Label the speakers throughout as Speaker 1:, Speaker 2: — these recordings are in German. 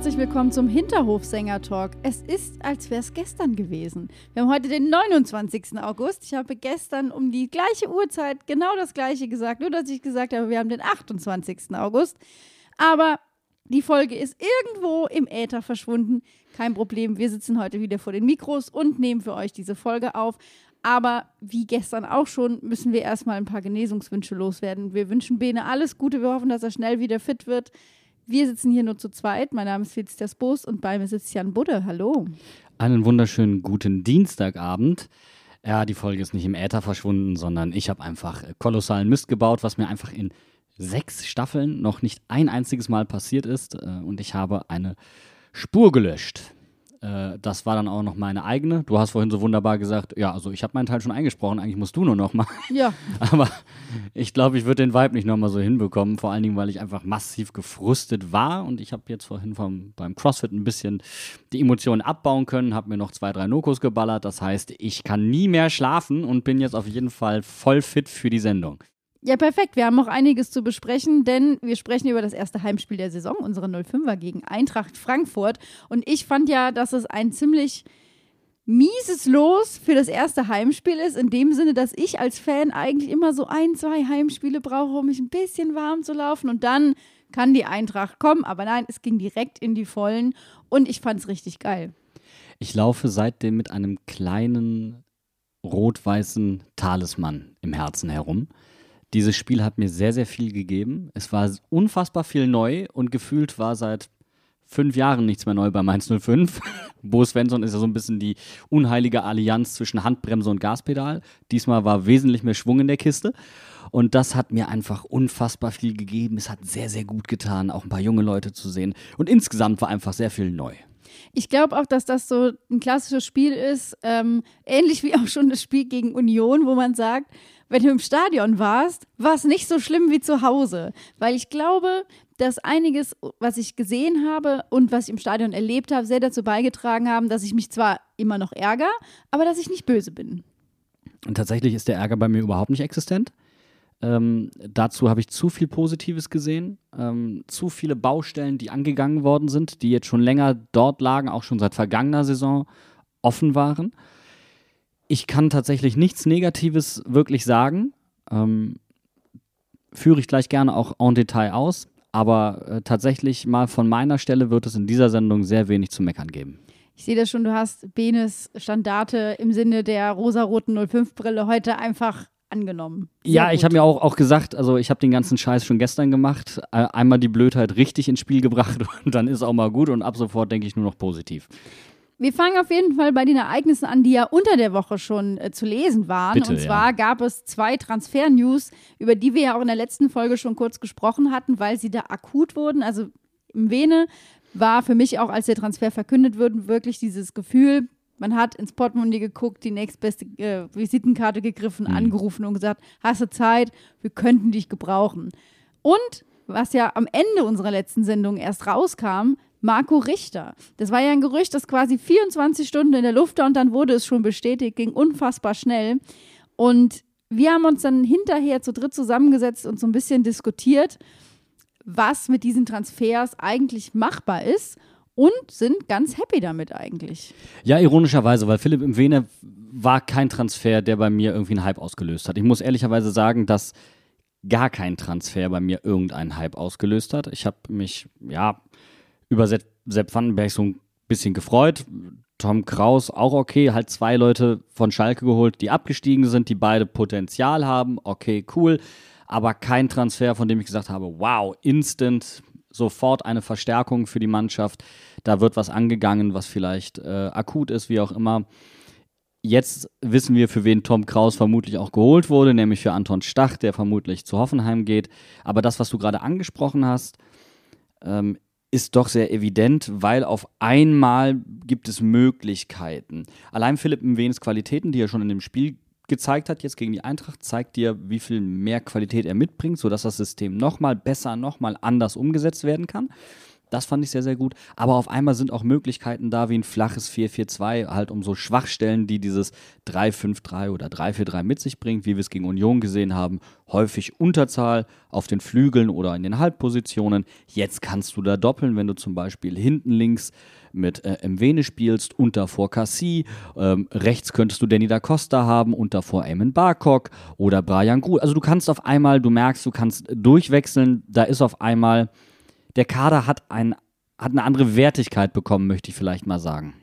Speaker 1: herzlich willkommen zum Hinterhofsänger-Talk. Es ist, als wäre es gestern gewesen. Wir haben heute den 29. August. Ich habe gestern um die gleiche Uhrzeit genau das gleiche gesagt, nur dass ich gesagt habe, wir haben den 28. August. Aber die Folge ist irgendwo im Äther verschwunden. Kein Problem, wir sitzen heute wieder vor den Mikros und nehmen für euch diese Folge auf. Aber wie gestern auch schon, müssen wir erstmal ein paar Genesungswünsche loswerden. Wir wünschen Bene alles Gute. Wir hoffen, dass er schnell wieder fit wird. Wir sitzen hier nur zu zweit. Mein Name ist Felicitas Boos und bei mir sitzt Jan Budde. Hallo.
Speaker 2: Einen wunderschönen guten Dienstagabend. Ja, die Folge ist nicht im Äther verschwunden, sondern ich habe einfach kolossalen Mist gebaut, was mir einfach in sechs Staffeln noch nicht ein einziges Mal passiert ist. äh, Und ich habe eine Spur gelöscht. Äh, Das war dann auch noch meine eigene. Du hast vorhin so wunderbar gesagt, ja, also ich habe meinen Teil schon eingesprochen, eigentlich musst du nur noch mal.
Speaker 1: Ja,
Speaker 2: Aber ich glaube, ich würde den Vibe nicht nochmal so hinbekommen. Vor allen Dingen, weil ich einfach massiv gefrustet war. Und ich habe jetzt vorhin vom, beim CrossFit ein bisschen die Emotionen abbauen können, habe mir noch zwei, drei Nokos geballert. Das heißt, ich kann nie mehr schlafen und bin jetzt auf jeden Fall voll fit für die Sendung.
Speaker 1: Ja, perfekt. Wir haben noch einiges zu besprechen, denn wir sprechen über das erste Heimspiel der Saison, unsere 05er gegen Eintracht Frankfurt. Und ich fand ja, dass es ein ziemlich mieses Los für das erste Heimspiel ist, in dem Sinne, dass ich als Fan eigentlich immer so ein, zwei Heimspiele brauche, um mich ein bisschen warm zu laufen und dann kann die Eintracht kommen. Aber nein, es ging direkt in die Vollen und ich fand es richtig geil.
Speaker 2: Ich laufe seitdem mit einem kleinen rot-weißen Talisman im Herzen herum. Dieses Spiel hat mir sehr, sehr viel gegeben. Es war unfassbar viel neu und gefühlt war seit fünf Jahren nichts mehr neu bei Mainz 05. Bo Svensson ist ja so ein bisschen die unheilige Allianz zwischen Handbremse und Gaspedal. Diesmal war wesentlich mehr Schwung in der Kiste. Und das hat mir einfach unfassbar viel gegeben. Es hat sehr, sehr gut getan, auch ein paar junge Leute zu sehen. Und insgesamt war einfach sehr viel neu.
Speaker 1: Ich glaube auch, dass das so ein klassisches Spiel ist, ähm, ähnlich wie auch schon das Spiel gegen Union, wo man sagt, wenn du im Stadion warst, war es nicht so schlimm wie zu Hause. Weil ich glaube, dass einiges, was ich gesehen habe und was ich im Stadion erlebt habe, sehr dazu beigetragen haben, dass ich mich zwar immer noch ärgere, aber dass ich nicht böse bin.
Speaker 2: Und tatsächlich ist der Ärger bei mir überhaupt nicht existent. Ähm, dazu habe ich zu viel Positives gesehen, ähm, zu viele Baustellen, die angegangen worden sind, die jetzt schon länger dort lagen, auch schon seit vergangener Saison offen waren. Ich kann tatsächlich nichts Negatives wirklich sagen. Ähm, führe ich gleich gerne auch en Detail aus. Aber äh, tatsächlich mal von meiner Stelle wird es in dieser Sendung sehr wenig zu meckern geben.
Speaker 1: Ich sehe das schon, du hast Benes Standarte im Sinne der rosaroten 05-Brille heute einfach angenommen. Sehr
Speaker 2: Ja, ich habe mir auch, auch gesagt, also ich habe den ganzen Scheiß schon gestern gemacht. Äh, Einmal die Blödheit richtig ins Spiel gebracht und dann ist auch mal gut und ab sofort denke ich nur noch positiv.
Speaker 1: Wir fangen auf jeden Fall bei den Ereignissen an, die ja unter der Woche schon äh, zu lesen waren.
Speaker 2: Bitte,
Speaker 1: und zwar
Speaker 2: ja.
Speaker 1: gab es zwei Transfer-News, über die wir ja auch in der letzten Folge schon kurz gesprochen hatten, weil sie da akut wurden. Also im Vene war für mich auch, als der Transfer verkündet wurde, wirklich dieses Gefühl, man hat ins Portemonnaie geguckt, die nächstbeste äh, Visitenkarte gegriffen, angerufen und gesagt, hast du Zeit, wir könnten dich gebrauchen. Und was ja am Ende unserer letzten Sendung erst rauskam, Marco Richter. Das war ja ein Gerücht, das quasi 24 Stunden in der Luft war und dann wurde es schon bestätigt, ging unfassbar schnell. Und wir haben uns dann hinterher zu dritt zusammengesetzt und so ein bisschen diskutiert, was mit diesen Transfers eigentlich machbar ist und sind ganz happy damit eigentlich.
Speaker 2: Ja, ironischerweise, weil Philipp im Vene war kein Transfer, der bei mir irgendwie einen Hype ausgelöst hat. Ich muss ehrlicherweise sagen, dass gar kein Transfer bei mir irgendeinen Hype ausgelöst hat. Ich habe mich, ja, über Sepp, Sepp Vandenberg so ein bisschen gefreut. Tom Kraus auch okay, halt zwei Leute von Schalke geholt, die abgestiegen sind, die beide Potenzial haben. Okay, cool. Aber kein Transfer, von dem ich gesagt habe, wow, instant, sofort eine Verstärkung für die Mannschaft. Da wird was angegangen, was vielleicht äh, akut ist, wie auch immer. Jetzt wissen wir, für wen Tom Kraus vermutlich auch geholt wurde, nämlich für Anton Stach, der vermutlich zu Hoffenheim geht. Aber das, was du gerade angesprochen hast, ähm, ist doch sehr evident, weil auf einmal gibt es Möglichkeiten. Allein Philipp Mwenes Qualitäten, die er schon in dem Spiel gezeigt hat, jetzt gegen die Eintracht, zeigt dir, wie viel mehr Qualität er mitbringt, sodass das System nochmal besser, nochmal anders umgesetzt werden kann. Das fand ich sehr, sehr gut. Aber auf einmal sind auch Möglichkeiten da, wie ein flaches 4-4-2, halt um so Schwachstellen, die dieses 3-5-3 oder 3-4-3 mit sich bringt, wie wir es gegen Union gesehen haben. Häufig Unterzahl auf den Flügeln oder in den Halbpositionen. Jetzt kannst du da doppeln, wenn du zum Beispiel hinten links mit äh, Mwene spielst und davor Cassie. Ähm, rechts könntest du Danny da Costa haben und davor Eamon Barcock oder Brian Grut. Also du kannst auf einmal, du merkst, du kannst durchwechseln. Da ist auf einmal der Kader hat, ein, hat eine andere Wertigkeit bekommen, möchte ich vielleicht mal sagen.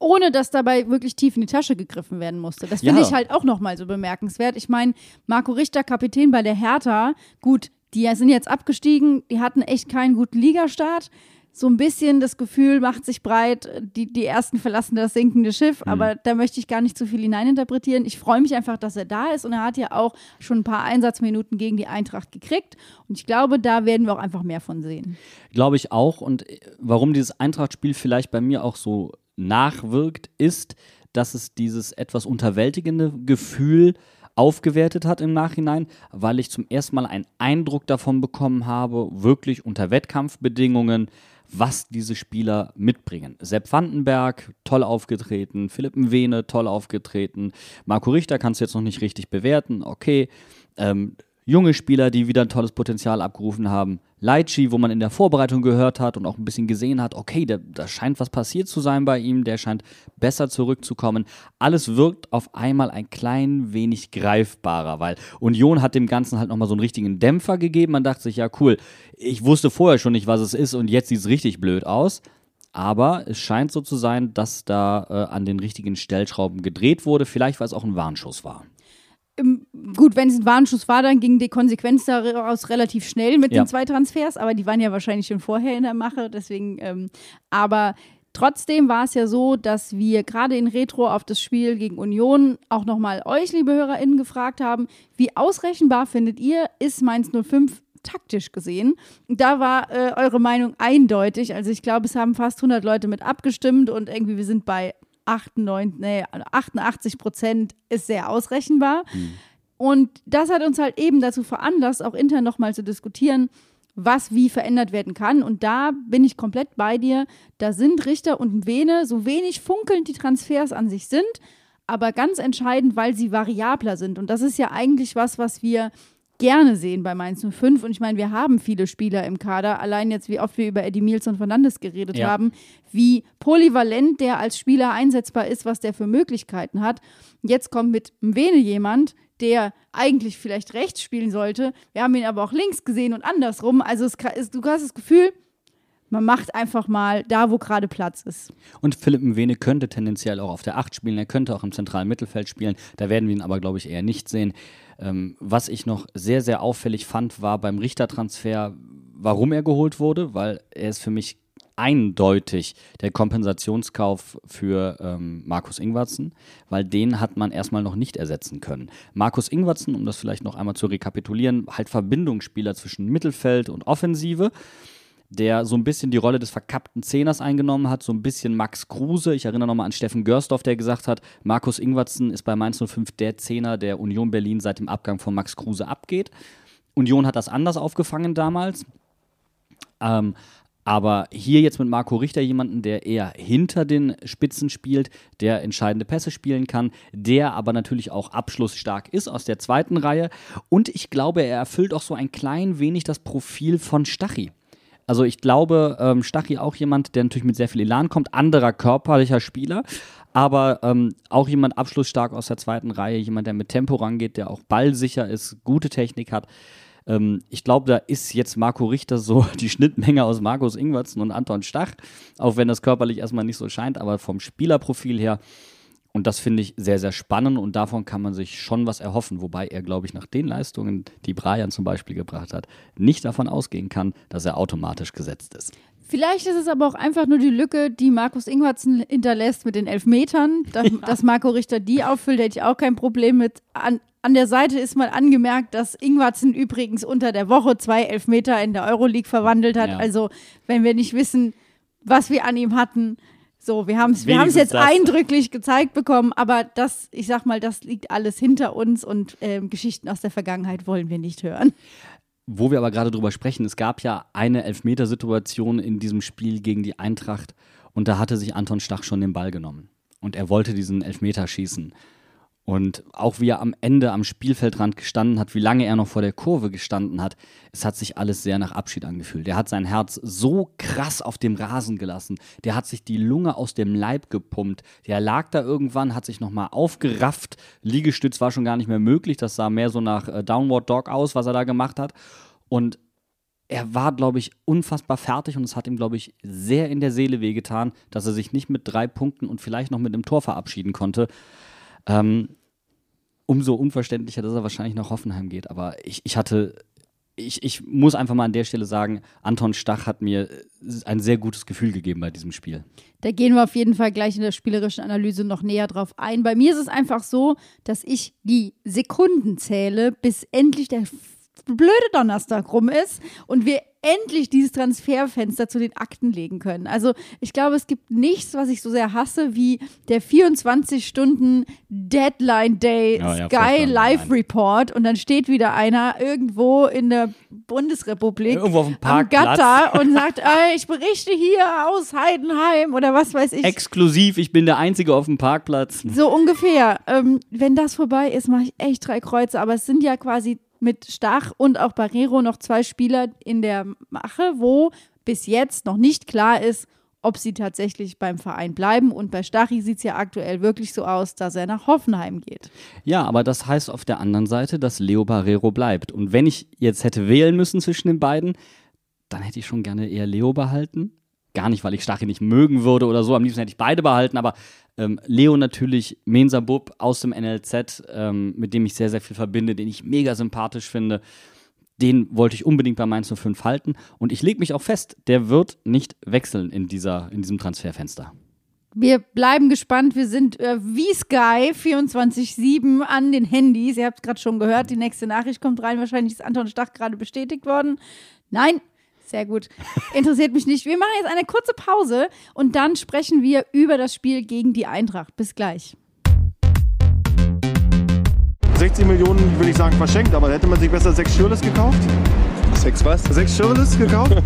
Speaker 1: Ohne dass dabei wirklich tief in die Tasche gegriffen werden musste. Das finde ja. ich halt auch nochmal so bemerkenswert. Ich meine, Marco Richter, Kapitän bei der Hertha, gut, die sind jetzt abgestiegen, die hatten echt keinen guten Ligastart so ein bisschen das Gefühl macht sich breit, die, die ersten verlassen das sinkende Schiff, mhm. aber da möchte ich gar nicht zu viel hineininterpretieren. Ich freue mich einfach, dass er da ist und er hat ja auch schon ein paar Einsatzminuten gegen die Eintracht gekriegt und ich glaube, da werden wir auch einfach mehr von sehen.
Speaker 2: Glaube ich auch und äh, warum dieses Eintracht-Spiel vielleicht bei mir auch so nachwirkt, ist, dass es dieses etwas unterwältigende Gefühl aufgewertet hat im Nachhinein, weil ich zum ersten Mal einen Eindruck davon bekommen habe, wirklich unter Wettkampfbedingungen, was diese Spieler mitbringen. Sepp Vandenberg, toll aufgetreten, Philipp Mwene, toll aufgetreten, Marco Richter kannst du jetzt noch nicht richtig bewerten, okay. Ähm, junge Spieler, die wieder ein tolles Potenzial abgerufen haben. Leitchi, wo man in der Vorbereitung gehört hat und auch ein bisschen gesehen hat, okay, da, da scheint was passiert zu sein bei ihm, der scheint besser zurückzukommen. Alles wirkt auf einmal ein klein wenig greifbarer, weil Union hat dem Ganzen halt nochmal so einen richtigen Dämpfer gegeben. Man dachte sich, ja cool, ich wusste vorher schon nicht, was es ist und jetzt sieht es richtig blöd aus. Aber es scheint so zu sein, dass da äh, an den richtigen Stellschrauben gedreht wurde. Vielleicht, weil es auch ein Warnschuss war
Speaker 1: gut, wenn es ein Warnschuss war, dann ging die Konsequenz daraus relativ schnell mit ja. den zwei Transfers, aber die waren ja wahrscheinlich schon vorher in der Mache, deswegen, ähm, aber trotzdem war es ja so, dass wir gerade in Retro auf das Spiel gegen Union auch nochmal euch, liebe HörerInnen, gefragt haben, wie ausrechenbar findet ihr, ist Mainz 05 taktisch gesehen. Da war äh, eure Meinung eindeutig. Also ich glaube, es haben fast 100 Leute mit abgestimmt und irgendwie wir sind bei 98, nee, 88 Prozent ist sehr ausrechenbar. Mhm. Und das hat uns halt eben dazu veranlasst, auch intern nochmal zu diskutieren, was wie verändert werden kann. Und da bin ich komplett bei dir. Da sind Richter und Vene, so wenig funkelnd die Transfers an sich sind, aber ganz entscheidend, weil sie variabler sind. Und das ist ja eigentlich was, was wir gerne sehen bei Mainz 05. Und ich meine, wir haben viele Spieler im Kader. Allein jetzt, wie oft wir über Eddie Mills und Fernandes geredet ja. haben, wie polyvalent der als Spieler einsetzbar ist, was der für Möglichkeiten hat. Jetzt kommt mit Mwene jemand, der eigentlich vielleicht rechts spielen sollte. Wir haben ihn aber auch links gesehen und andersrum. Also es, du hast das Gefühl, man macht einfach mal da, wo gerade Platz ist.
Speaker 2: Und Philipp Mwene könnte tendenziell auch auf der 8 spielen, er könnte auch im zentralen Mittelfeld spielen. Da werden wir ihn aber, glaube ich, eher nicht sehen. Ähm, was ich noch sehr, sehr auffällig fand, war beim Richtertransfer, warum er geholt wurde, weil er ist für mich eindeutig der Kompensationskauf für ähm, Markus Ingwarzen, weil den hat man erstmal noch nicht ersetzen können. Markus Ingwarzen, um das vielleicht noch einmal zu rekapitulieren, halt Verbindungsspieler zwischen Mittelfeld und Offensive der so ein bisschen die Rolle des verkappten Zehners eingenommen hat, so ein bisschen Max Kruse. Ich erinnere nochmal an Steffen Görsdorf, der gesagt hat, Markus Ingwertsen ist bei Mainz 05 der Zehner, der Union Berlin seit dem Abgang von Max Kruse abgeht. Union hat das anders aufgefangen damals. Ähm, aber hier jetzt mit Marco Richter jemanden, der eher hinter den Spitzen spielt, der entscheidende Pässe spielen kann, der aber natürlich auch abschlussstark ist aus der zweiten Reihe. Und ich glaube, er erfüllt auch so ein klein wenig das Profil von Stachy. Also ich glaube, ähm, Stachy auch jemand, der natürlich mit sehr viel Elan kommt, anderer körperlicher Spieler, aber ähm, auch jemand abschlussstark aus der zweiten Reihe, jemand, der mit Tempo rangeht, der auch ballsicher ist, gute Technik hat. Ähm, ich glaube, da ist jetzt Marco Richter so die Schnittmenge aus Markus Ingwertsen und Anton Stach, auch wenn das körperlich erstmal nicht so scheint, aber vom Spielerprofil her Und das finde ich sehr, sehr spannend und davon kann man sich schon was erhoffen, wobei er, glaube ich, nach den Leistungen, die Brian zum Beispiel gebracht hat, nicht davon ausgehen kann, dass er automatisch gesetzt ist.
Speaker 1: Vielleicht ist es aber auch einfach nur die Lücke, die Markus Ingwertsen hinterlässt mit den Elfmetern. Dass, ja. dass Marco Richter die auffüllt, hätte ich auch kein Problem mit. An, an der Seite ist mal angemerkt, dass Ingwertsen übrigens unter der Woche zwei Elfmeter in der Euroleague verwandelt hat. Ja. Also, wenn wir nicht wissen, was wir an ihm hatten, so, wir haben es wir jetzt das. eindrücklich gezeigt bekommen, aber das, ich sag mal, das liegt alles hinter uns und äh, Geschichten aus der Vergangenheit wollen wir nicht hören.
Speaker 2: Wo wir aber gerade drüber sprechen, es gab ja eine Elfmetersituation in diesem Spiel gegen die Eintracht und da hatte sich Anton Stach schon den Ball genommen. Und er wollte diesen Elfmeter schießen. Und auch wie er am Ende am Spielfeldrand gestanden hat, wie lange er noch vor der Kurve gestanden hat, es hat sich alles sehr nach Abschied angefühlt. Der hat sein Herz so krass auf dem Rasen gelassen. Der hat sich die Lunge aus dem Leib gepumpt. Der lag da irgendwann, hat sich nochmal aufgerafft. Liegestütz war schon gar nicht mehr möglich. Das sah mehr so nach äh, Downward Dog aus, was er da gemacht hat. Und er war, glaube ich, unfassbar fertig und es hat ihm, glaube ich, sehr in der Seele wehgetan, dass er sich nicht mit drei Punkten und vielleicht noch mit einem Tor verabschieden konnte. Ähm, umso unverständlicher, dass er wahrscheinlich nach Hoffenheim geht. Aber ich, ich hatte, ich, ich muss einfach mal an der Stelle sagen, Anton Stach hat mir ein sehr gutes Gefühl gegeben bei diesem Spiel.
Speaker 1: Da gehen wir auf jeden Fall gleich in der spielerischen Analyse noch näher drauf ein. Bei mir ist es einfach so, dass ich die Sekunden zähle, bis endlich der blöde Donnerstag rum ist und wir endlich dieses Transferfenster zu den Akten legen können. Also ich glaube, es gibt nichts, was ich so sehr hasse, wie der 24 Stunden Deadline Day ja, ja, Sky Live Report und dann steht wieder einer irgendwo in der Bundesrepublik
Speaker 2: irgendwo auf dem
Speaker 1: Parkplatz. am Gatter und sagt, ey, ich berichte hier aus Heidenheim oder was weiß ich.
Speaker 2: Exklusiv, ich bin der Einzige auf dem Parkplatz.
Speaker 1: So ungefähr. Ähm, wenn das vorbei ist, mache ich echt drei Kreuze, aber es sind ja quasi mit Stach und auch Barrero noch zwei Spieler in der Mache, wo bis jetzt noch nicht klar ist, ob sie tatsächlich beim Verein bleiben. Und bei Stachi sieht es ja aktuell wirklich so aus, dass er nach Hoffenheim geht.
Speaker 2: Ja, aber das heißt auf der anderen Seite, dass Leo Barrero bleibt. Und wenn ich jetzt hätte wählen müssen zwischen den beiden, dann hätte ich schon gerne eher Leo behalten. Gar nicht, weil ich Stachi nicht mögen würde oder so. Am liebsten hätte ich beide behalten, aber ähm, Leo natürlich, Mensa Bub aus dem NLZ, ähm, mit dem ich sehr, sehr viel verbinde, den ich mega sympathisch finde. Den wollte ich unbedingt bei Mainz 05 halten. Und ich lege mich auch fest, der wird nicht wechseln in, dieser, in diesem Transferfenster.
Speaker 1: Wir bleiben gespannt. Wir sind äh, wie Sky 24-7 an den Handys. Ihr habt es gerade schon gehört. Die nächste Nachricht kommt rein. Wahrscheinlich ist Anton Stach gerade bestätigt worden. Nein, sehr gut. Interessiert mich nicht. Wir machen jetzt eine kurze Pause und dann sprechen wir über das Spiel gegen die Eintracht. Bis gleich.
Speaker 3: 60 Millionen, würde ich sagen, verschenkt, aber hätte man sich besser sechs Schirles gekauft?
Speaker 4: Sechs was?
Speaker 3: Sechs Schirles gekauft?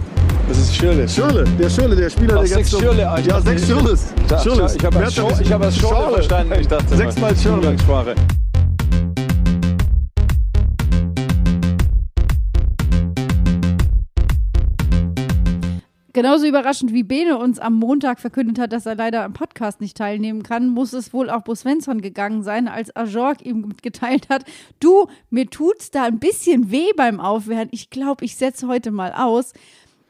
Speaker 4: Das ist Schirle.
Speaker 3: Schirle, der Schirle, der Spieler,
Speaker 4: Ach,
Speaker 3: der
Speaker 4: sechs
Speaker 3: jetzt
Speaker 4: Schirle, Alter.
Speaker 3: Ja, sechs Schirles.
Speaker 4: Schirles. Ich habe das, Schorle verstanden. Ich dachte,
Speaker 3: Sechsmal Schirle.
Speaker 1: Genauso überraschend wie Bene uns am Montag verkündet hat, dass er leider am Podcast nicht teilnehmen kann, muss es wohl auch Bo Svensson gegangen sein, als Ajorg ihm mitgeteilt hat, du, mir tut's da ein bisschen weh beim Aufwärmen. Ich glaube, ich setze heute mal aus.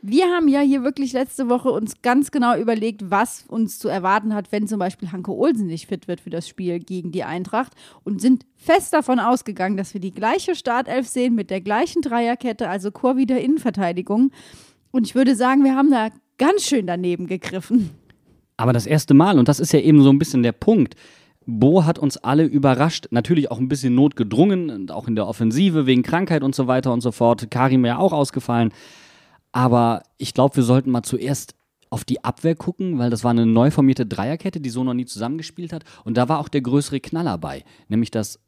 Speaker 1: Wir haben ja hier wirklich letzte Woche uns ganz genau überlegt, was uns zu erwarten hat, wenn zum Beispiel Hanke Olsen nicht fit wird für das Spiel gegen die Eintracht und sind fest davon ausgegangen, dass wir die gleiche Startelf sehen mit der gleichen Dreierkette, also Chor wieder Innenverteidigung. Und ich würde sagen, wir haben da ganz schön daneben gegriffen.
Speaker 2: Aber das erste Mal, und das ist ja eben so ein bisschen der Punkt, Bo hat uns alle überrascht, natürlich auch ein bisschen notgedrungen, auch in der Offensive wegen Krankheit und so weiter und so fort. Karim ja auch ausgefallen. Aber ich glaube, wir sollten mal zuerst auf die Abwehr gucken, weil das war eine neu formierte Dreierkette, die so noch nie zusammengespielt hat. Und da war auch der größere Knaller bei, nämlich dass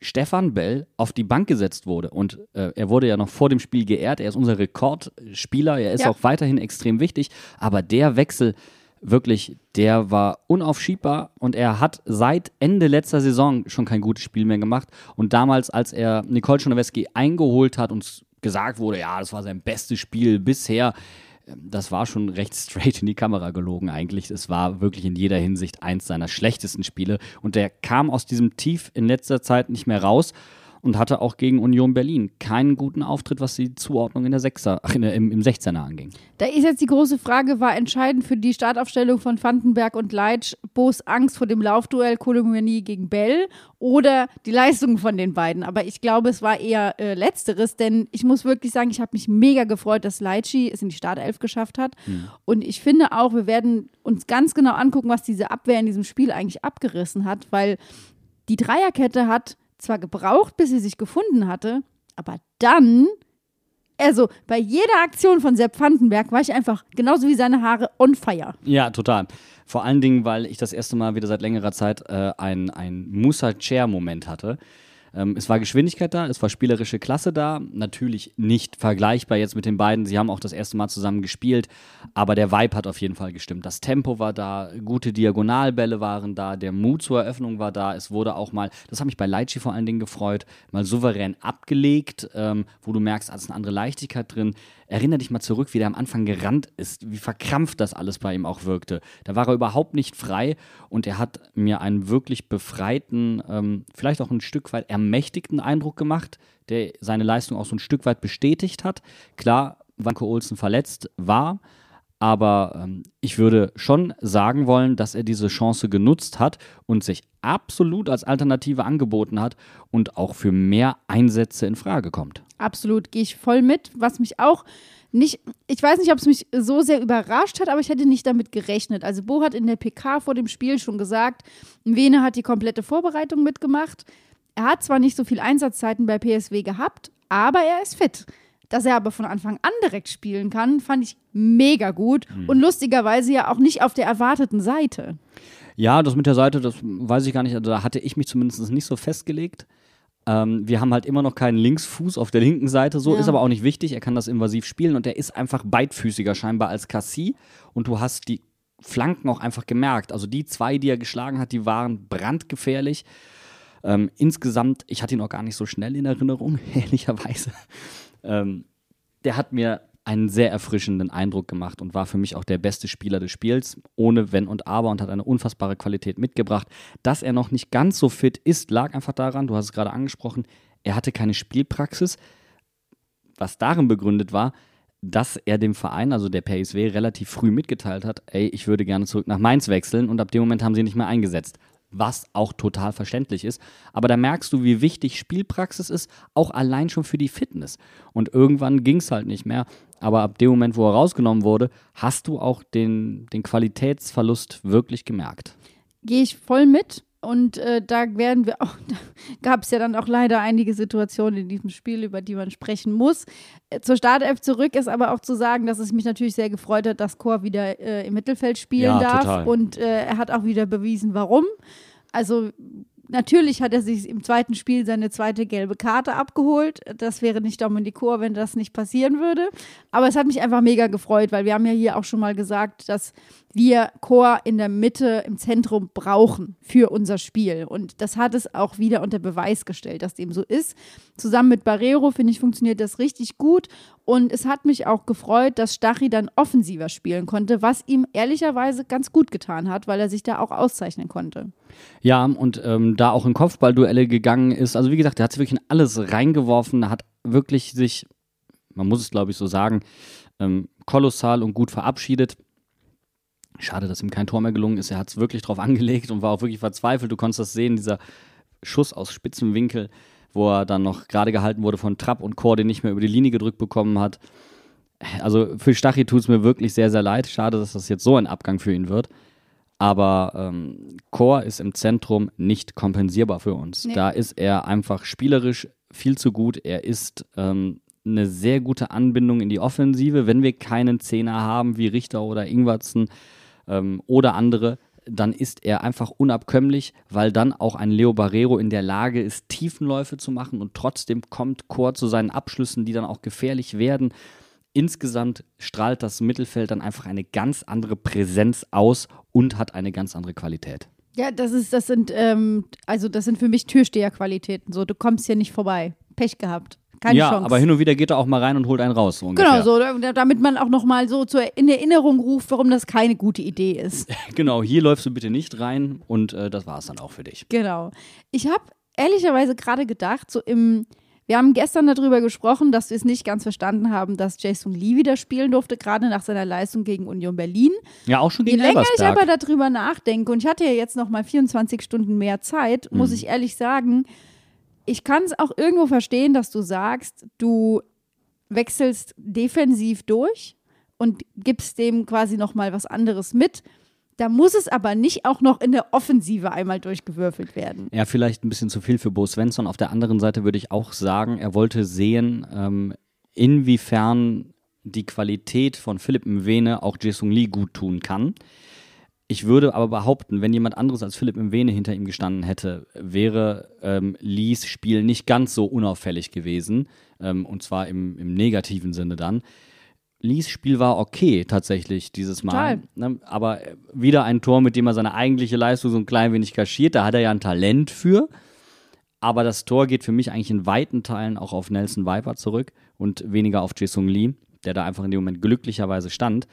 Speaker 2: Stefan Bell auf die Bank gesetzt wurde. Und äh, er wurde ja noch vor dem Spiel geehrt. Er ist unser Rekordspieler. Er ist ja. auch weiterhin extrem wichtig. Aber der Wechsel, wirklich, der war unaufschiebbar. Und er hat seit Ende letzter Saison schon kein gutes Spiel mehr gemacht. Und damals, als er Nicole Schonoweski eingeholt hat und gesagt wurde, ja, das war sein bestes Spiel bisher, das war schon recht straight in die Kamera gelogen eigentlich. Es war wirklich in jeder Hinsicht eins seiner schlechtesten Spiele und der kam aus diesem Tief in letzter Zeit nicht mehr raus. Und hatte auch gegen Union Berlin keinen guten Auftritt, was die Zuordnung in der Sechser, ach, in der, im, im 16er anging.
Speaker 1: Da ist jetzt die große Frage, war entscheidend für die Startaufstellung von Vandenberg und Leitsch Bo's Angst vor dem Laufduell Kolomini gegen Bell oder die Leistung von den beiden? Aber ich glaube, es war eher äh, Letzteres, denn ich muss wirklich sagen, ich habe mich mega gefreut, dass Leitschi es in die Startelf geschafft hat. Mhm. Und ich finde auch, wir werden uns ganz genau angucken, was diese Abwehr in diesem Spiel eigentlich abgerissen hat, weil die Dreierkette hat zwar gebraucht, bis sie sich gefunden hatte, aber dann, also bei jeder Aktion von Sepp Vandenberg war ich einfach genauso wie seine Haare on fire.
Speaker 2: Ja, total. Vor allen Dingen, weil ich das erste Mal wieder seit längerer Zeit äh, ein, ein Musa Chair-Moment hatte. Ähm, es war Geschwindigkeit da, es war spielerische Klasse da. Natürlich nicht vergleichbar jetzt mit den beiden. Sie haben auch das erste Mal zusammen gespielt, aber der Vibe hat auf jeden Fall gestimmt. Das Tempo war da, gute Diagonalbälle waren da, der Mut zur Eröffnung war da. Es wurde auch mal, das hat mich bei Leitschi vor allen Dingen gefreut, mal souverän abgelegt, ähm, wo du merkst, da ist eine andere Leichtigkeit drin. Erinner dich mal zurück, wie der am Anfang gerannt ist, wie verkrampft das alles bei ihm auch wirkte. Da war er überhaupt nicht frei und er hat mir einen wirklich befreiten, ähm, vielleicht auch ein Stück weit ermächtigten Eindruck gemacht, der seine Leistung auch so ein Stück weit bestätigt hat. Klar, Wanko Olsen verletzt war, aber ähm, ich würde schon sagen wollen, dass er diese Chance genutzt hat und sich absolut als Alternative angeboten hat und auch für mehr Einsätze in Frage kommt.
Speaker 1: Absolut, gehe ich voll mit. Was mich auch nicht, ich weiß nicht, ob es mich so sehr überrascht hat, aber ich hätte nicht damit gerechnet. Also Bo hat in der PK vor dem Spiel schon gesagt, Vene hat die komplette Vorbereitung mitgemacht. Er hat zwar nicht so viel Einsatzzeiten bei PSW gehabt, aber er ist fit. Dass er aber von Anfang an direkt spielen kann, fand ich mega gut mhm. und lustigerweise ja auch nicht auf der erwarteten Seite.
Speaker 2: Ja, das mit der Seite, das weiß ich gar nicht, also da hatte ich mich zumindest nicht so festgelegt. Ähm, wir haben halt immer noch keinen Linksfuß auf der linken Seite, so ja. ist aber auch nicht wichtig. Er kann das invasiv spielen und er ist einfach beidfüßiger scheinbar als Cassie. Und du hast die Flanken auch einfach gemerkt. Also die zwei, die er geschlagen hat, die waren brandgefährlich. Ähm, insgesamt, ich hatte ihn auch gar nicht so schnell in Erinnerung, ehrlicherweise. Ähm, der hat mir einen sehr erfrischenden Eindruck gemacht und war für mich auch der beste Spieler des Spiels, ohne Wenn und Aber und hat eine unfassbare Qualität mitgebracht. Dass er noch nicht ganz so fit ist, lag einfach daran, du hast es gerade angesprochen, er hatte keine Spielpraxis, was darin begründet war, dass er dem Verein, also der PSW, relativ früh mitgeteilt hat, ey, ich würde gerne zurück nach Mainz wechseln und ab dem Moment haben sie ihn nicht mehr eingesetzt was auch total verständlich ist. Aber da merkst du, wie wichtig Spielpraxis ist, auch allein schon für die Fitness. Und irgendwann ging es halt nicht mehr. Aber ab dem Moment, wo er rausgenommen wurde, hast du auch den, den Qualitätsverlust wirklich gemerkt.
Speaker 1: Gehe ich voll mit. Und äh, da werden wir auch, da gab es ja dann auch leider einige Situationen in diesem Spiel, über die man sprechen muss. Äh, zur Startelf zurück ist aber auch zu sagen, dass es mich natürlich sehr gefreut hat, dass Chor wieder äh, im Mittelfeld spielen ja, darf. Total. Und äh, er hat auch wieder bewiesen, warum. Also Natürlich hat er sich im zweiten Spiel seine zweite gelbe Karte abgeholt. Das wäre nicht Dominik Chor, wenn das nicht passieren würde. Aber es hat mich einfach mega gefreut, weil wir haben ja hier auch schon mal gesagt, dass wir Chor in der Mitte, im Zentrum brauchen für unser Spiel. Und das hat es auch wieder unter Beweis gestellt, dass dem so ist. Zusammen mit Barrero, finde ich, funktioniert das richtig gut. Und es hat mich auch gefreut, dass Stachy dann offensiver spielen konnte, was ihm ehrlicherweise ganz gut getan hat, weil er sich da auch auszeichnen konnte.
Speaker 2: Ja, und ähm, da auch in Kopfballduelle gegangen ist. Also wie gesagt, er hat sich wirklich in alles reingeworfen, hat wirklich sich, man muss es glaube ich so sagen, ähm, kolossal und gut verabschiedet. Schade, dass ihm kein Tor mehr gelungen ist. Er hat es wirklich drauf angelegt und war auch wirklich verzweifelt. Du konntest das sehen, dieser Schuss aus spitzem Winkel, wo er dann noch gerade gehalten wurde von Trapp und Chor, den nicht mehr über die Linie gedrückt bekommen hat. Also für Stachy tut es mir wirklich sehr, sehr leid. Schade, dass das jetzt so ein Abgang für ihn wird. Aber ähm, Chor ist im Zentrum nicht kompensierbar für uns. Nee. Da ist er einfach spielerisch viel zu gut. Er ist ähm, eine sehr gute Anbindung in die Offensive. Wenn wir keinen Zehner haben wie Richter oder Ingwertsen ähm, oder andere, dann ist er einfach unabkömmlich, weil dann auch ein Leo Barrero in der Lage ist, Tiefenläufe zu machen und trotzdem kommt Chor zu seinen Abschlüssen, die dann auch gefährlich werden insgesamt strahlt das Mittelfeld dann einfach eine ganz andere Präsenz aus und hat eine ganz andere Qualität.
Speaker 1: Ja, das ist, das sind, ähm, also das sind für mich Türsteherqualitäten. So, du kommst hier nicht vorbei. Pech gehabt. Keine
Speaker 2: ja,
Speaker 1: Chance.
Speaker 2: aber hin und wieder geht er auch mal rein und holt einen raus. So genau,
Speaker 1: so, damit man auch nochmal so zur, in Erinnerung ruft, warum das keine gute Idee ist.
Speaker 2: genau, hier läufst du bitte nicht rein und äh, das war es dann auch für dich.
Speaker 1: Genau. Ich habe ehrlicherweise gerade gedacht, so im, wir haben gestern darüber gesprochen, dass wir es nicht ganz verstanden haben, dass Jason Lee wieder spielen durfte, gerade nach seiner Leistung gegen Union Berlin.
Speaker 2: Ja, auch schon
Speaker 1: Je
Speaker 2: gegen
Speaker 1: länger ich
Speaker 2: Elversberg.
Speaker 1: aber darüber nachdenke, und ich hatte ja jetzt noch mal 24 Stunden mehr Zeit, muss ich ehrlich sagen, ich kann es auch irgendwo verstehen, dass du sagst, du wechselst defensiv durch und gibst dem quasi noch mal was anderes mit. Da muss es aber nicht auch noch in der Offensive einmal durchgewürfelt werden.
Speaker 2: Ja, vielleicht ein bisschen zu viel für Bo Svensson. Auf der anderen Seite würde ich auch sagen, er wollte sehen, ähm, inwiefern die Qualität von Philipp Mwene auch Jason Lee gut tun kann. Ich würde aber behaupten, wenn jemand anderes als Philipp Mwene hinter ihm gestanden hätte, wäre ähm, Lees Spiel nicht ganz so unauffällig gewesen. Ähm, und zwar im, im negativen Sinne dann. Lees Spiel war okay tatsächlich dieses Mal. Ne? Aber wieder ein Tor, mit dem er seine eigentliche Leistung so ein klein wenig kaschiert. Da hat er ja ein Talent für. Aber das Tor geht für mich eigentlich in weiten Teilen auch auf Nelson Viper zurück und weniger auf Jason Lee, der da einfach in dem Moment glücklicherweise stand.